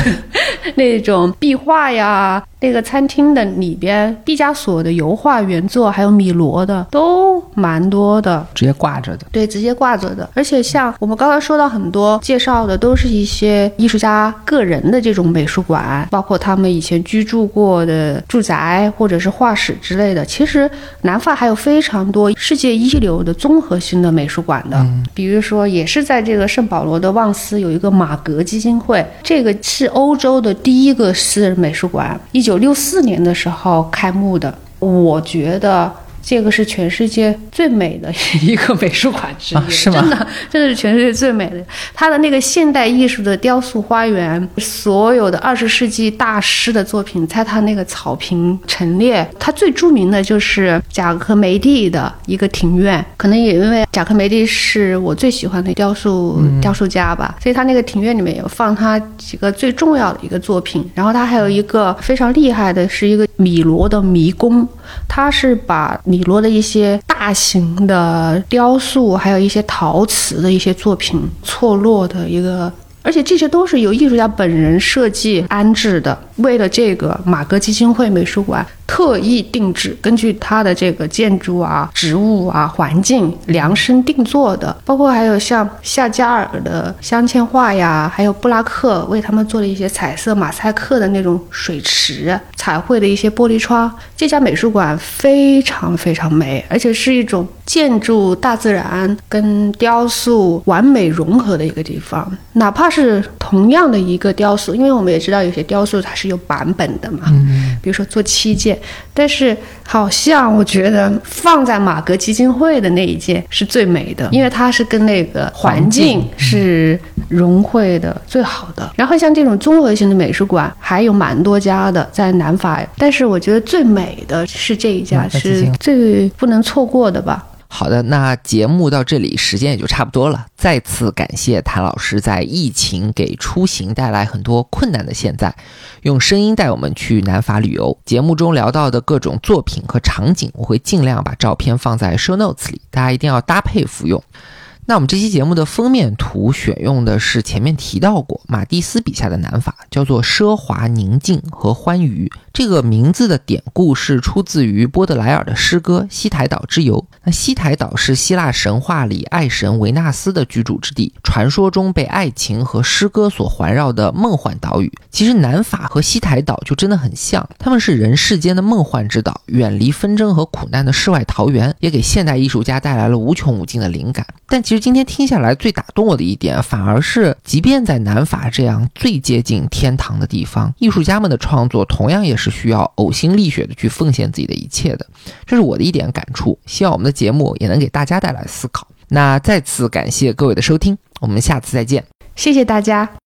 那种壁画呀。那个餐厅的里边，毕加索的油画原作，还有米罗的，都蛮多的，直接挂着的。对，直接挂着的。而且像我们刚才说到很多介绍的，都是一些艺术家个人的这种美术馆，包括他们以前居住过的住宅或者是画室之类的。其实南法还有非常多世界一流的综合性的美术馆的，比如说也是在这个圣保罗的旺斯有一个马格基金会，这个是欧洲的第一个私人美术馆，一九。九六四年年的时候开幕的，我觉得。这个是全世界最美的 一个美术馆之一，是吗？真的，真的是全世界最美的。它的那个现代艺术的雕塑花园，所有的二十世纪大师的作品在它那个草坪陈列。它最著名的就是贾科梅蒂的一个庭院，可能也因为贾科梅蒂是我最喜欢的雕塑雕塑家吧，所以他那个庭院里面有放他几个最重要的一个作品。然后他还有一个非常厉害的，是一个米罗的迷宫，他是把。米罗的一些大型的雕塑，还有一些陶瓷的一些作品错落的一个，而且这些都是由艺术家本人设计安置的。为了这个马格基金会美术馆。特意定制，根据它的这个建筑啊、植物啊、环境量身定做的，包括还有像夏加尔的镶嵌画呀，还有布拉克为他们做的一些彩色马赛克的那种水池、彩绘的一些玻璃窗。这家美术馆非常非常美，而且是一种建筑、大自然跟雕塑完美融合的一个地方。哪怕是同样的一个雕塑，因为我们也知道有些雕塑它是有版本的嘛，比如说做七件。但是好像我觉得放在马格基金会的那一届是最美的，因为它是跟那个环境是融汇的最好的。然后像这种综合性的美术馆还有蛮多家的在南法，但是我觉得最美的是这一家，是最不能错过的吧。好的，那节目到这里时间也就差不多了。再次感谢谭老师在疫情给出行带来很多困难的现在，用声音带我们去南法旅游。节目中聊到的各种作品和场景，我会尽量把照片放在 show notes 里，大家一定要搭配服用。那我们这期节目的封面图选用的是前面提到过马蒂斯笔下的南法，叫做奢华、宁静和欢愉。这个名字的典故是出自于波德莱尔的诗歌《西台岛之游》。那西台岛是希腊神话里爱神维纳斯的居住之地，传说中被爱情和诗歌所环绕的梦幻岛屿。其实南法和西台岛就真的很像，他们是人世间的梦幻之岛，远离纷争和苦难的世外桃源，也给现代艺术家带来了无穷无尽的灵感。但其实今天听下来，最打动我的一点，反而是即便在南法这样最接近天堂的地方，艺术家们的创作同样也是。是需要呕心沥血的去奉献自己的一切的，这是我的一点感触。希望我们的节目也能给大家带来思考。那再次感谢各位的收听，我们下次再见，谢谢大家。